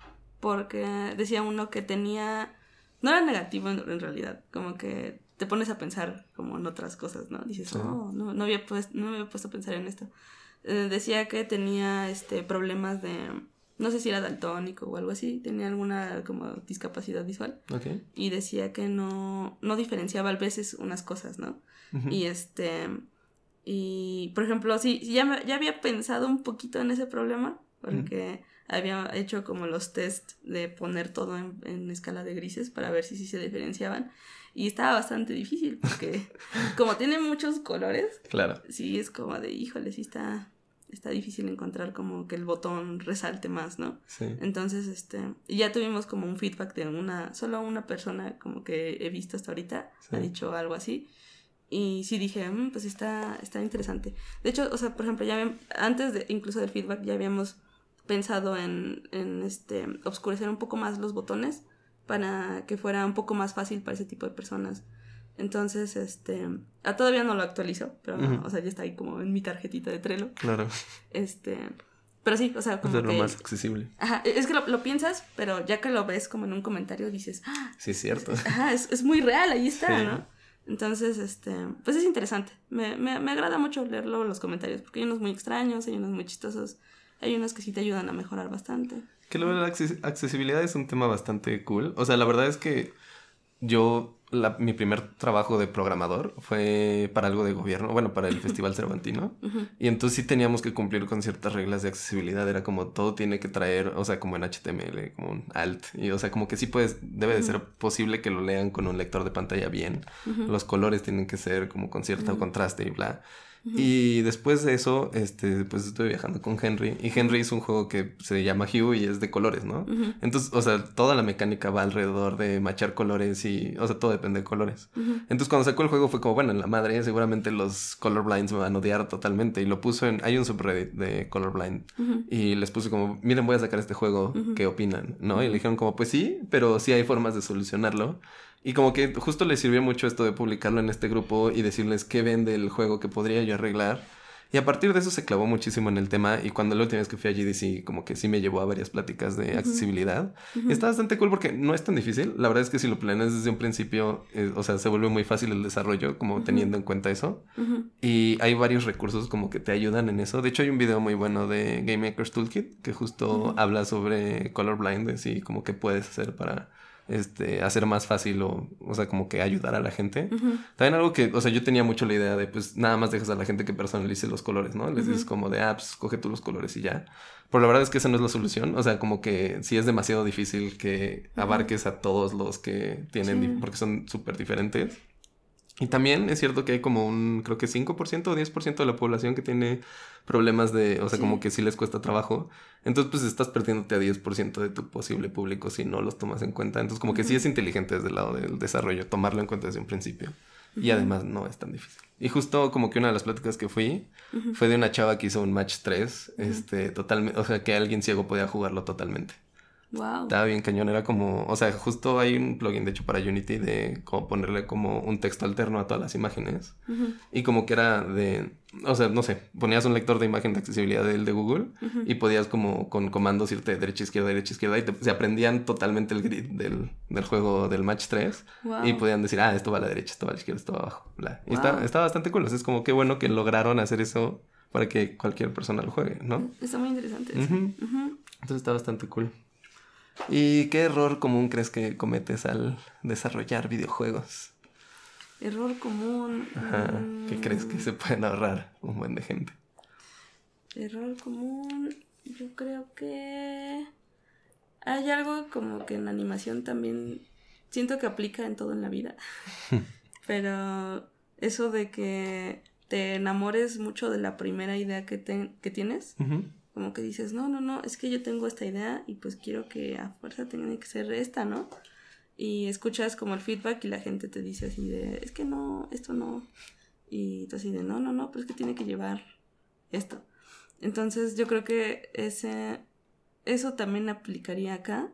porque decía uno que tenía, no era negativo en, realidad, como que te pones a pensar como en otras cosas, ¿no? Dices, oh, no, no, había no me había puesto a pensar en esto. Eh, decía que tenía este problemas de, no sé si era daltónico o algo así, tenía alguna como discapacidad visual. Y decía que no, no diferenciaba a veces unas cosas, ¿no? Y este y, por ejemplo, sí, ya, ya había pensado un poquito en ese problema, porque había hecho como los test de poner todo en, escala de grises para ver si sí se diferenciaban. Y estaba bastante difícil, porque como tiene muchos colores, claro. sí es como de, híjole, sí está, está difícil encontrar como que el botón resalte más, ¿no? Sí. Entonces, este, ya tuvimos como un feedback de una, solo una persona como que he visto hasta ahorita, ha dicho algo así. Y sí dije, mm, pues está, está interesante. De hecho, o sea, por ejemplo, ya antes de, incluso del feedback ya habíamos pensado en, en este, oscurecer un poco más los botones para que fuera un poco más fácil para ese tipo de personas Entonces, este, ah, todavía no lo actualizo, pero, o sea, ya está ahí como en mi tarjetita de Trello. Claro. Este, pero sí, o sea, como es lo más accesible. Ajá, es que lo, piensas, pero ya que lo ves como en un comentario dices, ah, sí, es cierto. Ajá, es, es muy real, ahí está, ¿no? Entonces, este, pues es interesante. Me, me, me agrada mucho leerlo los comentarios, porque hay unos muy extraños, hay unos muy chistosos, hay unos que sí te ayudan a mejorar bastante. Que la accesibilidad es un tema bastante cool. O sea, la verdad es que yo mi primer trabajo de programador fue para algo de gobierno, bueno, para el Festival Cervantino. Y entonces sí teníamos que cumplir con ciertas reglas de accesibilidad. Era como todo tiene que traer, o sea, como en HTML, como un alt. Y o sea, como que sí puedes, debe de ser posible que lo lean con un lector de pantalla bien. Los colores tienen que ser como con cierto contraste y bla. Y después de eso, este, pues estuve viajando con Henry. Y Henry es un juego que se llama Hue y es de colores, ¿no? Entonces, o sea, toda la mecánica va alrededor de machar colores y, o sea, todo depende de colores. Entonces, cuando sacó el juego fue como, bueno, en la madre, seguramente los colorblinds me van a odiar totalmente. Y lo puso en, hay un subreddit de colorblind. Y les puse como, miren, voy a sacar este juego, ¿qué opinan? ¿No? Y le dijeron como, pues sí, pero sí hay formas de solucionarlo. Y como que justo le sirvió mucho esto de publicarlo en este grupo y decirles qué vende el juego que podría yo arreglar. Y a partir de eso se clavó muchísimo en el tema y cuando la última vez que fui a GDC como que sí me llevó a varias pláticas de accesibilidad. Está bastante cool porque no es tan difícil. La verdad es que si lo planeas desde un principio, eh, o sea, se vuelve muy fácil el desarrollo como teniendo en cuenta eso. Y hay varios recursos como que te ayudan en eso. De hecho hay un video muy bueno de Game Maker's Toolkit que justo habla sobre colorblindness y como que puedes hacer para este, hacer más fácil o, o sea, como que ayudar a la gente. También algo que, o sea, yo tenía mucho la idea de, pues, nada más dejas a la gente que personalice los colores, ¿no? Les dices como de, ah, pues, coge tú los colores y ya. Pero la verdad es que esa no es la solución. O sea, como que sí es demasiado difícil que abarques a todos los que tienen, porque son súper diferentes. Y también es cierto que hay como un, creo que 5% o 10% de la población que tiene problemas de, o sea, como que sí les cuesta trabajo. Entonces, pues estás perdiéndote a 10% de tu posible público si no los tomas en cuenta. Entonces, como que sí es inteligente desde el lado del desarrollo, tomarlo en cuenta desde un principio. Y además no es tan difícil. Y justo como que una de las pláticas que fui fue de una chava que hizo un match 3, este, totalmente, o sea, que alguien ciego podía jugarlo totalmente. Estaba bien cañón, era como, o sea, justo hay un plugin de hecho para Unity de como ponerle como un texto alterno a todas las imágenes. Y como que era de, o sea, no sé, ponías un lector de imagen de accesibilidad del de Google y podías como con comandos irte de derecha, izquierda, derecha, izquierda y se aprendían totalmente el grid del, del juego del match 3 y podían decir, ah, esto va a la derecha, esto va a la izquierda, esto va abajo. Bla. Y está, está bastante cool, es como que bueno que lograron hacer eso para que cualquier persona lo juegue, ¿no? Está muy interesante. Entonces está bastante cool. ¿Y qué error común crees que cometes al desarrollar videojuegos? Error común. Ajá. ¿Qué crees que se pueden ahorrar un buen de gente? Error común. Yo creo que hay algo como que en la animación también siento que aplica en todo en la vida. Pero eso de que te enamores mucho de la primera idea que, que tienes como que dices, no, no, no, es que yo tengo esta idea y pues quiero que a fuerza tenga que ser esta, ¿no? Y escuchas como el feedback y la gente te dice así de, es que no, esto no. Y tú así de, no, no, no, pero es que tiene que llevar esto. Entonces yo creo que ese, eso también aplicaría acá,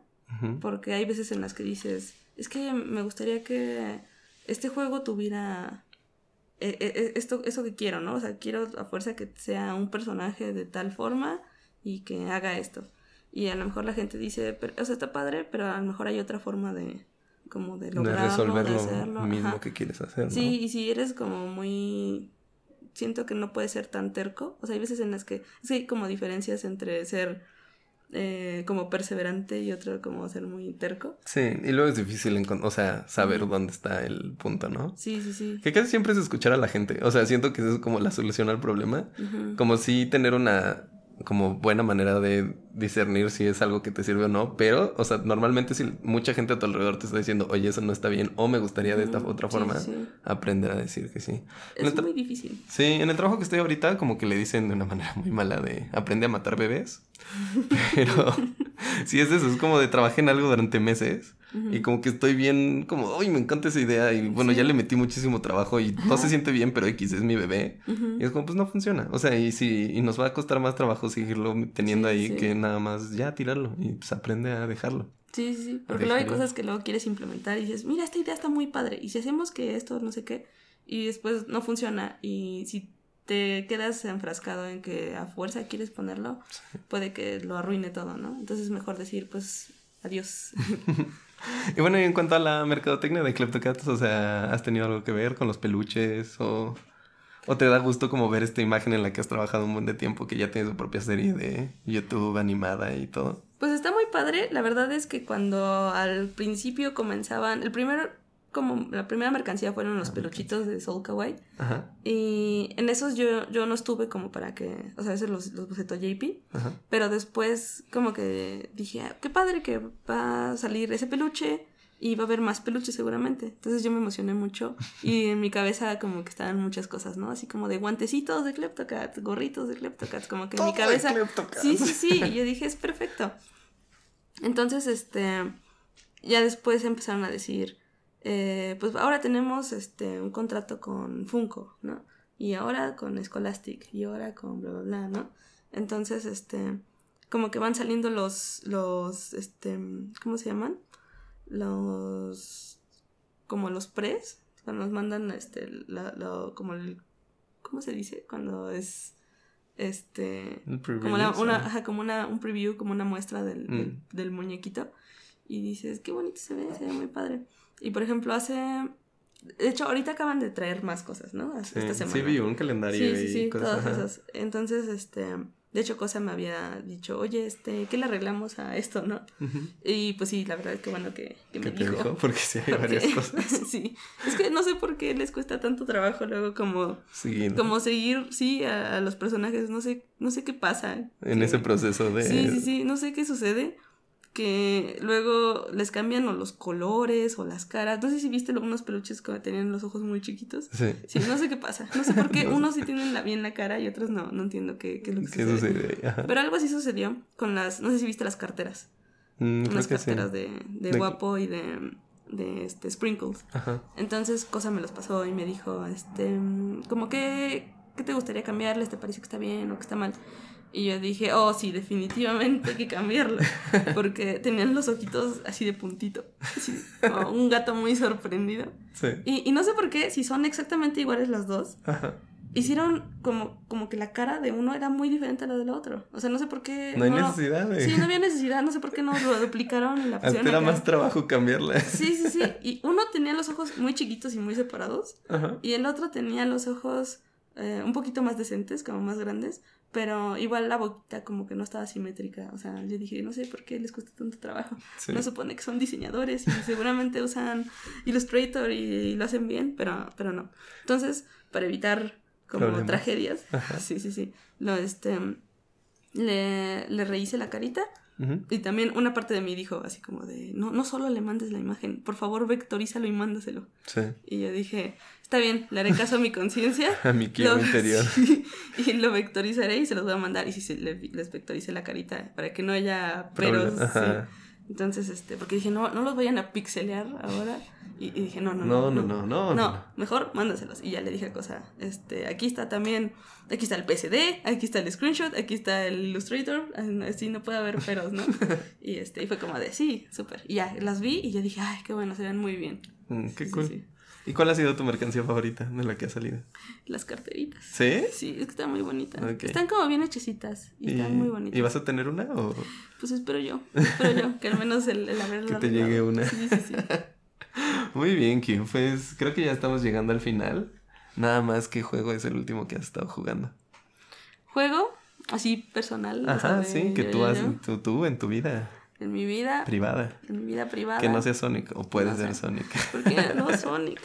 porque hay veces en las que dices, es que me gustaría que este juego tuviera e, e, e, esto, eso que quiero, ¿no? O sea, quiero a fuerza que sea un personaje de tal forma y que haga esto. Y a lo mejor la gente dice, pero, o sea, está padre, pero a lo mejor hay otra forma de como de lograrlo, de resolver lo mismo que quieres hacer. ¿no? Sí, y si eres como muy siento que no puedes ser tan terco, o sea, hay veces en las que es que hay como diferencias entre ser eh, como perseverante y otro como ser muy terco. Sí, y luego es difícil, o sea, saber dónde está el punto, ¿no? Sí, sí, sí. Que casi siempre es escuchar a la gente, o sea, siento que eso es como la solución al problema, como si tener una como buena manera de discernir si es algo que te sirve o no, pero, o sea, normalmente si mucha gente a tu alrededor te está diciendo, oye, eso no está bien, o me gustaría de esta otra forma, aprender a decir que sí. Es muy difícil. Sí, en el trabajo que estoy ahorita, como que le dicen de una manera muy mala de, aprende a matar bebés, pero sí es eso, es como de trabajé en algo durante meses y como que estoy bien, como, uy, me encanta esa idea. Y bueno, ya le metí muchísimo trabajo y no se siente bien, pero X es mi bebé. Y es como, pues no funciona. O sea, y si y nos va a costar más trabajo seguirlo teniendo ahí que nada más ya tirarlo y pues aprende a dejarlo. Sí, sí, sí. Porque luego hay cosas que luego quieres implementar y dices, mira, esta idea está muy padre. Y si hacemos que esto, no sé qué, y después no funciona. Y si te quedas enfrascado en que a fuerza quieres ponerlo, puede que lo arruine todo, ¿no? Entonces es mejor decir, pues, adiós. y bueno, y en cuanto a la mercadotecnia de Kleptocats, o sea, ¿has tenido algo que ver con los peluches o, o te da gusto como ver esta imagen en la que has trabajado un buen de tiempo, que ya tiene su propia serie de YouTube animada y todo? Pues está muy padre. La verdad es que cuando al principio comenzaban, el primer como la primera mercancía fueron los ah, peluchitos de Soul Kawaii. Ajá. Y en esos yo, yo no estuve como para que, o sea, esos los, los bocetos JP. Ajá. Pero después como que dije, ah, qué padre que va a salir ese peluche y va a haber más peluches seguramente. Entonces yo me emocioné mucho y en mi cabeza como que estaban muchas cosas, ¿no? Así como de guantecitos de Kleptocats, gorritos de Kleptocats, como que en mi cabeza... Sí, sí, sí. Y yo dije, es perfecto. Entonces, este, ya después empezaron a decir eh, pues ahora tenemos este, un contrato con Funko, ¿no? Y ahora con Scholastic, y ahora con bla, bla, bla, ¿no? Entonces, este, como que van saliendo los, los, este, ¿cómo se llaman? Los, como los pres, cuando nos mandan, este, la, como el, ¿cómo se dice? Cuando es, este, como, una, como una, un preview, como una muestra del, del, mm. del muñequito. Y dices, qué bonito se ve, se ve muy padre. Y por ejemplo, hace. De hecho, ahorita acaban de traer más cosas, ¿no? Esta semana. Sí, vi un calendario sí, sí, sí, todas esas. Entonces, este. De hecho, Cosa me había dicho, oye, este, ¿qué le arreglamos a esto, no? Y pues sí, la verdad es que bueno que, que me dijo. Porque sí hay varias cosas. sí. Es que no sé por qué les cuesta tanto trabajo luego como, como seguir, sí, a, a, los personajes. No sé, no sé qué pasa. En ese proceso de... Sí, sí, sí. No sé qué sucede que luego les cambian o los colores o las caras. No sé si viste unos peluches que tenían los ojos muy chiquitos. Sí. Sí, no sé qué pasa. No sé por qué unos sí tienen la, bien la cara y otros no. No entiendo qué, qué es lo que sucede. Pero algo así sucedió con las... No sé si viste las carteras. Mm, unas carteras de, de, guapo y de de este Sprinkles. Ajá. Entonces Cosa me los pasó y me dijo, este, como que, ¿qué te gustaría cambiarles? ¿Te parece que está bien o que está mal? Y yo dije, oh, sí, definitivamente hay que cambiarlo. Porque tenían los ojitos así de puntito. como un gato muy sorprendido. Sí. Y, y, no sé por qué, si son exactamente iguales las dos, hicieron como, como que la cara de uno era muy diferente a la del otro. O sea, no sé por qué. No hay necesidad, de... Sí, no había necesidad. No sé por qué no lo duplicaron en la pusieron Era más trabajo cambiarla. Sí, sí, sí. Y uno tenía los ojos muy chiquitos y muy separados. Ajá. Y el otro tenía los ojos eh, un poquito más decentes, como más grandes, pero igual la boquita como que no estaba simétrica. O sea, yo dije, no sé por qué les cuesta tanto trabajo. No supone que son diseñadores y seguramente usan Illustrator y, lo hacen bien, pero, pero no. Entonces, para evitar como tragedias, sí, sí, sí, lo este le, le rehice la carita y también una parte de mí dijo así como de, no, no solo le mandes la imagen, por favor vectorízalo y mándaselo. Sí. Y yo dije, está bien, le haré caso a mi conciencia. a mi quiero interior. y lo vectorizaré y se los voy a mandar. Y si se les vectorice la carita para que no haya peros. Entonces, este, porque dije, no, no los vayan a pixelear ahora. Y, dije, no no no, no no no, no, mejor mándaselos. Y ya le dije cosa, este, aquí está también, aquí está el PSD, aquí está el screenshot, aquí está el Illustrator, así no puede haber peros, ¿no? y este, y fue como de, sí, súper. Y ya, las vi y yo dije, ay, qué bueno, se ven muy bien. Mm, qué cool. ¿Y cuál ha sido tu mercancía favorita de la que ha salido? Las carteritas. ¿Sí? Sí, es que están muy bonitas. Están como bien hechecitas y, están muy bonitas. ¿Y vas a tener una o...? Pues espero yo, espero yo, que al menos el, el Que te llegue una. Sí, sí, sí. muy bien, Kim, pues creo que ya estamos llegando al final. Nada más, ¿qué juego es el último que has estado jugando? ¿Juego? Así personal. Ajá, sí, que tú, has, tú, tú en tu vida. En mi vida. Privada. En mi vida privada. Que no sea Sonic, o puede ser Sonic. ¿Por qué no Sonic?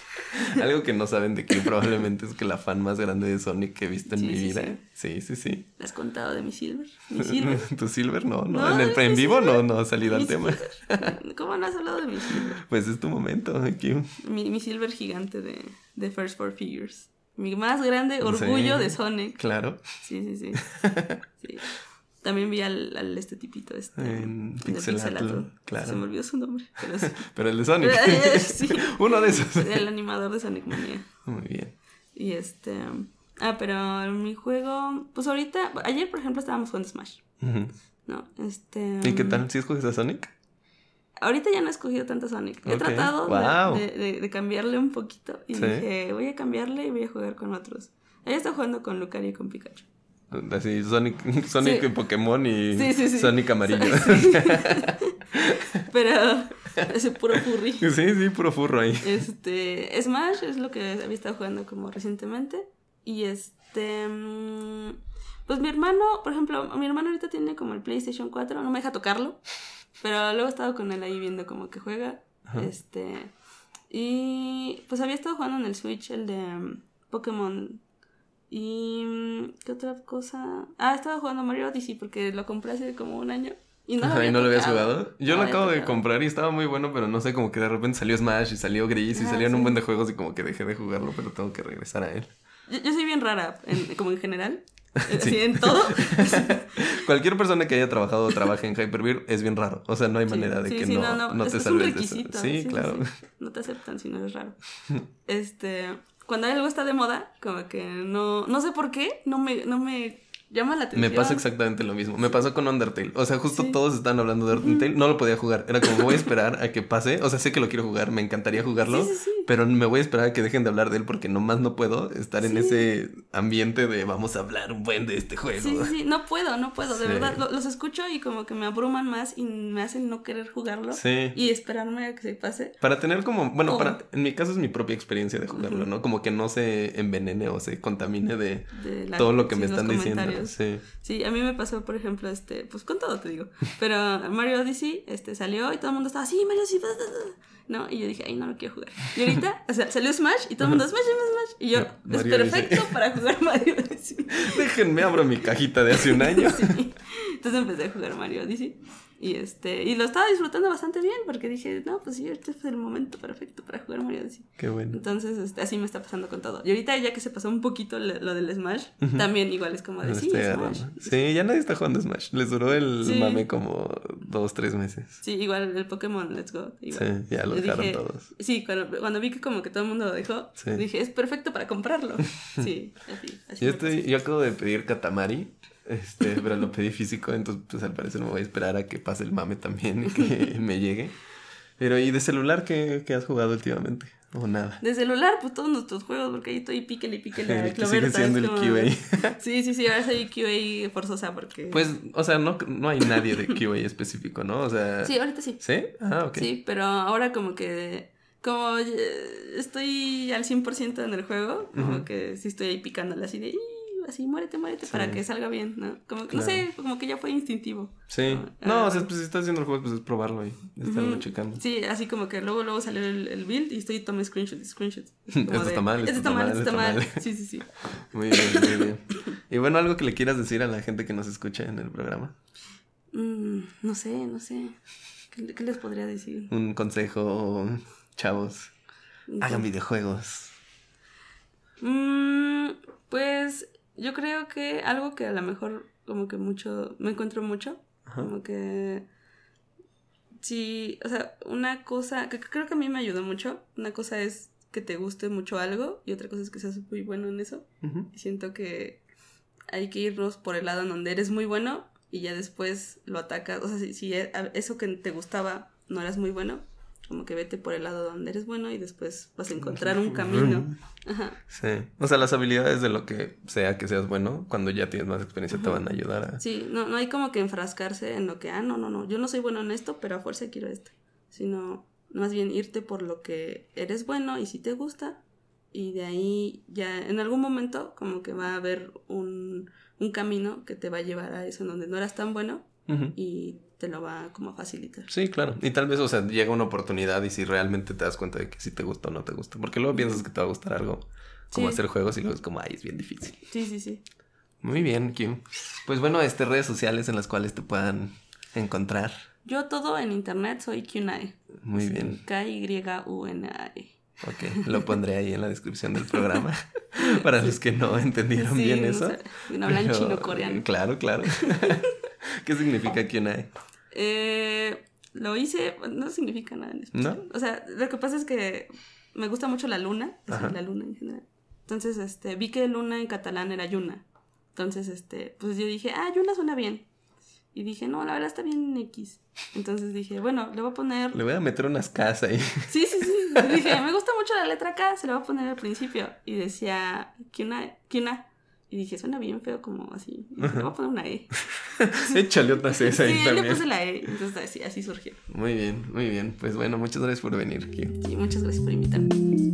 Algo que no saben de que probablemente es que la fan más grande de Sonic que he visto en mi vida. Sí, sí, sí. ¿Le has contado de mi Silver? ¿Mi Silver? ¿Tu Silver? No, no. en el en vivo no, no ha salido al tema. ¿Cómo no has hablado de mi Silver? Pues es tu momento, aquí. Mi, mi Silver gigante de, de First Four Figures. Mi más grande orgullo de Sonic. Claro. Sí, sí, sí. sí. También vi al, al este tipito, este. En Pixelatl, claro. Se me olvidó su nombre. Pero, pero el de Sonic. sí. Uno de esos. El animador de Sonic Mania. Muy bien. Y este. Ah, pero mi juego. Pues ahorita. Ayer, por ejemplo, estábamos jugando Smash. ¿No? Este. ¿Y qué tal? ¿Sí juegas a Sonic? ahorita ya no he escogido tanto Sonic. He tratado de- wow. de, de- de cambiarle un poquito. Y Sí. dije, voy a cambiarle y voy a jugar con otros. Ella está jugando con Lucario y con Pikachu. Así, Sonic, Sonic Sí. y Pokémon y Sí, sí, sí. Sonic amarillo. Pero ese puro furry. Sí, sí, puro furro ahí. Este, Smash es lo que había estado jugando como recientemente. Y este, mm, pues mi hermano, por ejemplo, mi hermano ahorita tiene como el PlayStation 4, no me deja tocarlo, pero luego he estado con él ahí viendo como que juega. Ajá. Este, y pues había estado jugando en el Switch el de mm, Pokémon. Y, mm, ¿qué otra cosa? Ah, estaba jugando Mario Odyssey porque lo compré hace como un año. Y no lo había ¿y no lo habías jugado? Yo No lo acabo de comprar y estaba muy bueno, pero no sé, como que de repente salió Smash y salió Gris y Ah, salían un sí. buen de juegos y como que dejé de jugarlo, pero tengo que regresar a él. Yo, yo soy bien rara, en- como en general. Sí. Así en todo. Cualquier persona que haya trabajado o trabaje en Hyperbeer es bien raro. O sea, no hay Sí, manera de sí, que sí, no, no, es- te es salves un de eso. requisito. Sí, claro. sí. No te aceptan si no eres raro. Este, cuando algo está de moda, como que no, no sé por qué, no me, no me llama la atención. Me pasa exactamente lo mismo. Me pasó con Undertale. O sea, justo Sí. todos estaban hablando de Undertale. No lo podía jugar. Era como, voy a esperar a que pase. O sea, sé que lo quiero jugar. Me encantaría jugarlo. Sí, sí, sí. Pero me voy a esperar a que dejen de hablar de él porque nomás no puedo estar en Sí. ese ambiente de vamos a hablar un buen de este juego. Sí, sí, sí, no puedo, no puedo, de Sí. verdad, lo- los escucho y como que me abruman más y me hacen no querer jugarlo Sí. y esperarme a que se pase. Para tener como, bueno, Oh. para, en mi caso es mi propia experiencia de jugarlo. ¿no? Como que no se envenene o se contamine de de la- todo lo que sí, me están diciendo. Sí. Sí, a mí me pasó, por ejemplo, este, pues con todo te digo. Pero Mario Odyssey, este, salió y todo el mundo estaba así, Mario Odyssey, bla, bla, bla". ¿No? Y yo dije, ay, no lo quiero jugar. Y ahorita, o sea, salió Smash y todo el mundo, Smash, Smash, Smash. Y yo, es perfecto para jugar Mario Odyssey. Déjenme abro mi cajita de hace un año. Sí. Entonces empecé a jugar Mario Odyssey. Y este, y lo estaba disfrutando bastante bien porque dije, no, pues sí, este es el momento perfecto para jugar Mario Odyssey. Qué bueno. Entonces, este, así me está pasando con todo. Y ahorita ya que se pasó un poquito lo del Smash, también igual es como de sí, Smash. ya nadie está jugando Smash. Les duró el Sí. mame como dos, tres meses. Sí, igual el Pokémon Let's Go. Igual. Sí, ya lo dejaron dije- todos. Sí, cuando, cuando vi que como que todo el mundo lo dejó, Sí. dije, es perfecto para comprarlo. Sí, así. así Yo estoy, yo acabo de pedir Katamari, este, pero lo pedí físico, entonces pues al parecer me voy a esperar a que pase el mame también y que me llegue. Pero ¿y de celular qué, qué has jugado últimamente? O nada. De celular, pues todos nuestros juegos, porque ahí estoy píquele y píquele a sigue siendo el QA. Sí, sí, sí, ahora soy QA forzosa porque... Pues, o sea, no, no hay nadie de QA específico, ¿no? O sea... Sí, ahorita sí. ¿Sí? Ah, ok. Sí, pero ahora como que... Como eh, estoy al 100% en el juego, como que sí estoy ahí picándole así de... Así, muérete, muérete, Sí. para que salga bien, ¿no? Como que, Claro. no sé, como que ya fue instintivo. Sí. Ah, No, ah. o sea, pues si estás haciendo el juego, pues es probarlo y estarlo Ujú. checando. Sí, así como que luego, luego salió el, el build y estoy tomando screenshots, screenshots. Esto de, está mal, Esto está mal, esto está mal. Sí, sí, sí. Muy bien, muy bien. Y bueno, algo que le quieras decir a la gente que nos escucha en el programa. Mm, no sé, no sé. ¿Qué, qué les podría decir? Un consejo, chavos. Hagan videojuegos. Mm, pues yo creo que algo que a lo mejor como que mucho, me encuentro mucho, Ajá. como que sí, o sea, una cosa que creo que a mí me ayudó mucho, una cosa es que te guste mucho algo y otra cosa es que seas muy bueno en eso. Y siento que hay que irnos por el lado en donde eres muy bueno y ya después lo atacas. O sea, si, si e- eso que te gustaba no eras muy bueno, como que vete por el lado donde eres bueno y después vas a encontrar un camino. Ajá. Sí. O sea, las habilidades de lo que sea que seas bueno, cuando ya tienes más experiencia, te van a ayudar a. Sí, no, no hay como que enfrascarse en lo que, ah, no, no, no, yo no soy bueno en esto, pero a fuerza quiero esto. Sino más bien irte por lo que eres bueno y si te gusta. Y de ahí ya en algún momento como que va a haber un, un camino que te va a llevar a eso en donde no eras tan bueno y te lo va como a facilitar. Sí, claro. Y tal vez, o sea, llega una oportunidad y si realmente te das cuenta de que si te gusta o no te gusta. Porque luego piensas que te va a gustar algo como Sí. hacer juegos y luego es como, ay, es bien difícil. Sí, sí, sí. Muy bien, Kim. Pues bueno, este, redes sociales en las cuales te puedan encontrar. Yo todo en internet soy QNAE. Muy bien. K-Y-U-N-A-E. Ok, lo pondré ahí en la descripción del programa para los que no entendieron Sí, bien no eso. sé, no hablan Pero, chino coreano. Claro, claro. ¿Qué significa Kyunai? Eh, lo hice, no significa nada en especial. O sea, lo que pasa es que me gusta mucho la luna, Ajá. la luna en general. Entonces, este, vi que luna en catalán era yuna. Entonces, este, pues yo dije, ah, yuna suena bien. Y dije, no, la verdad está bien X. Entonces dije, bueno, le voy a poner... Le voy a meter unas casas ahí. Sí, sí, sí. dije, me gusta mucho la letra K, se la voy a poner al principio. Y decía, Kiuna, Kiuna. Y dije, suena bien feo como así. Y dije, le voy a poner una E. Échale otra C ahí sí, también. le puse la E. Entonces así, así surgió. Muy bien, muy bien. Pues bueno, muchas gracias por venir, Kio. Sí, muchas gracias por invitarme.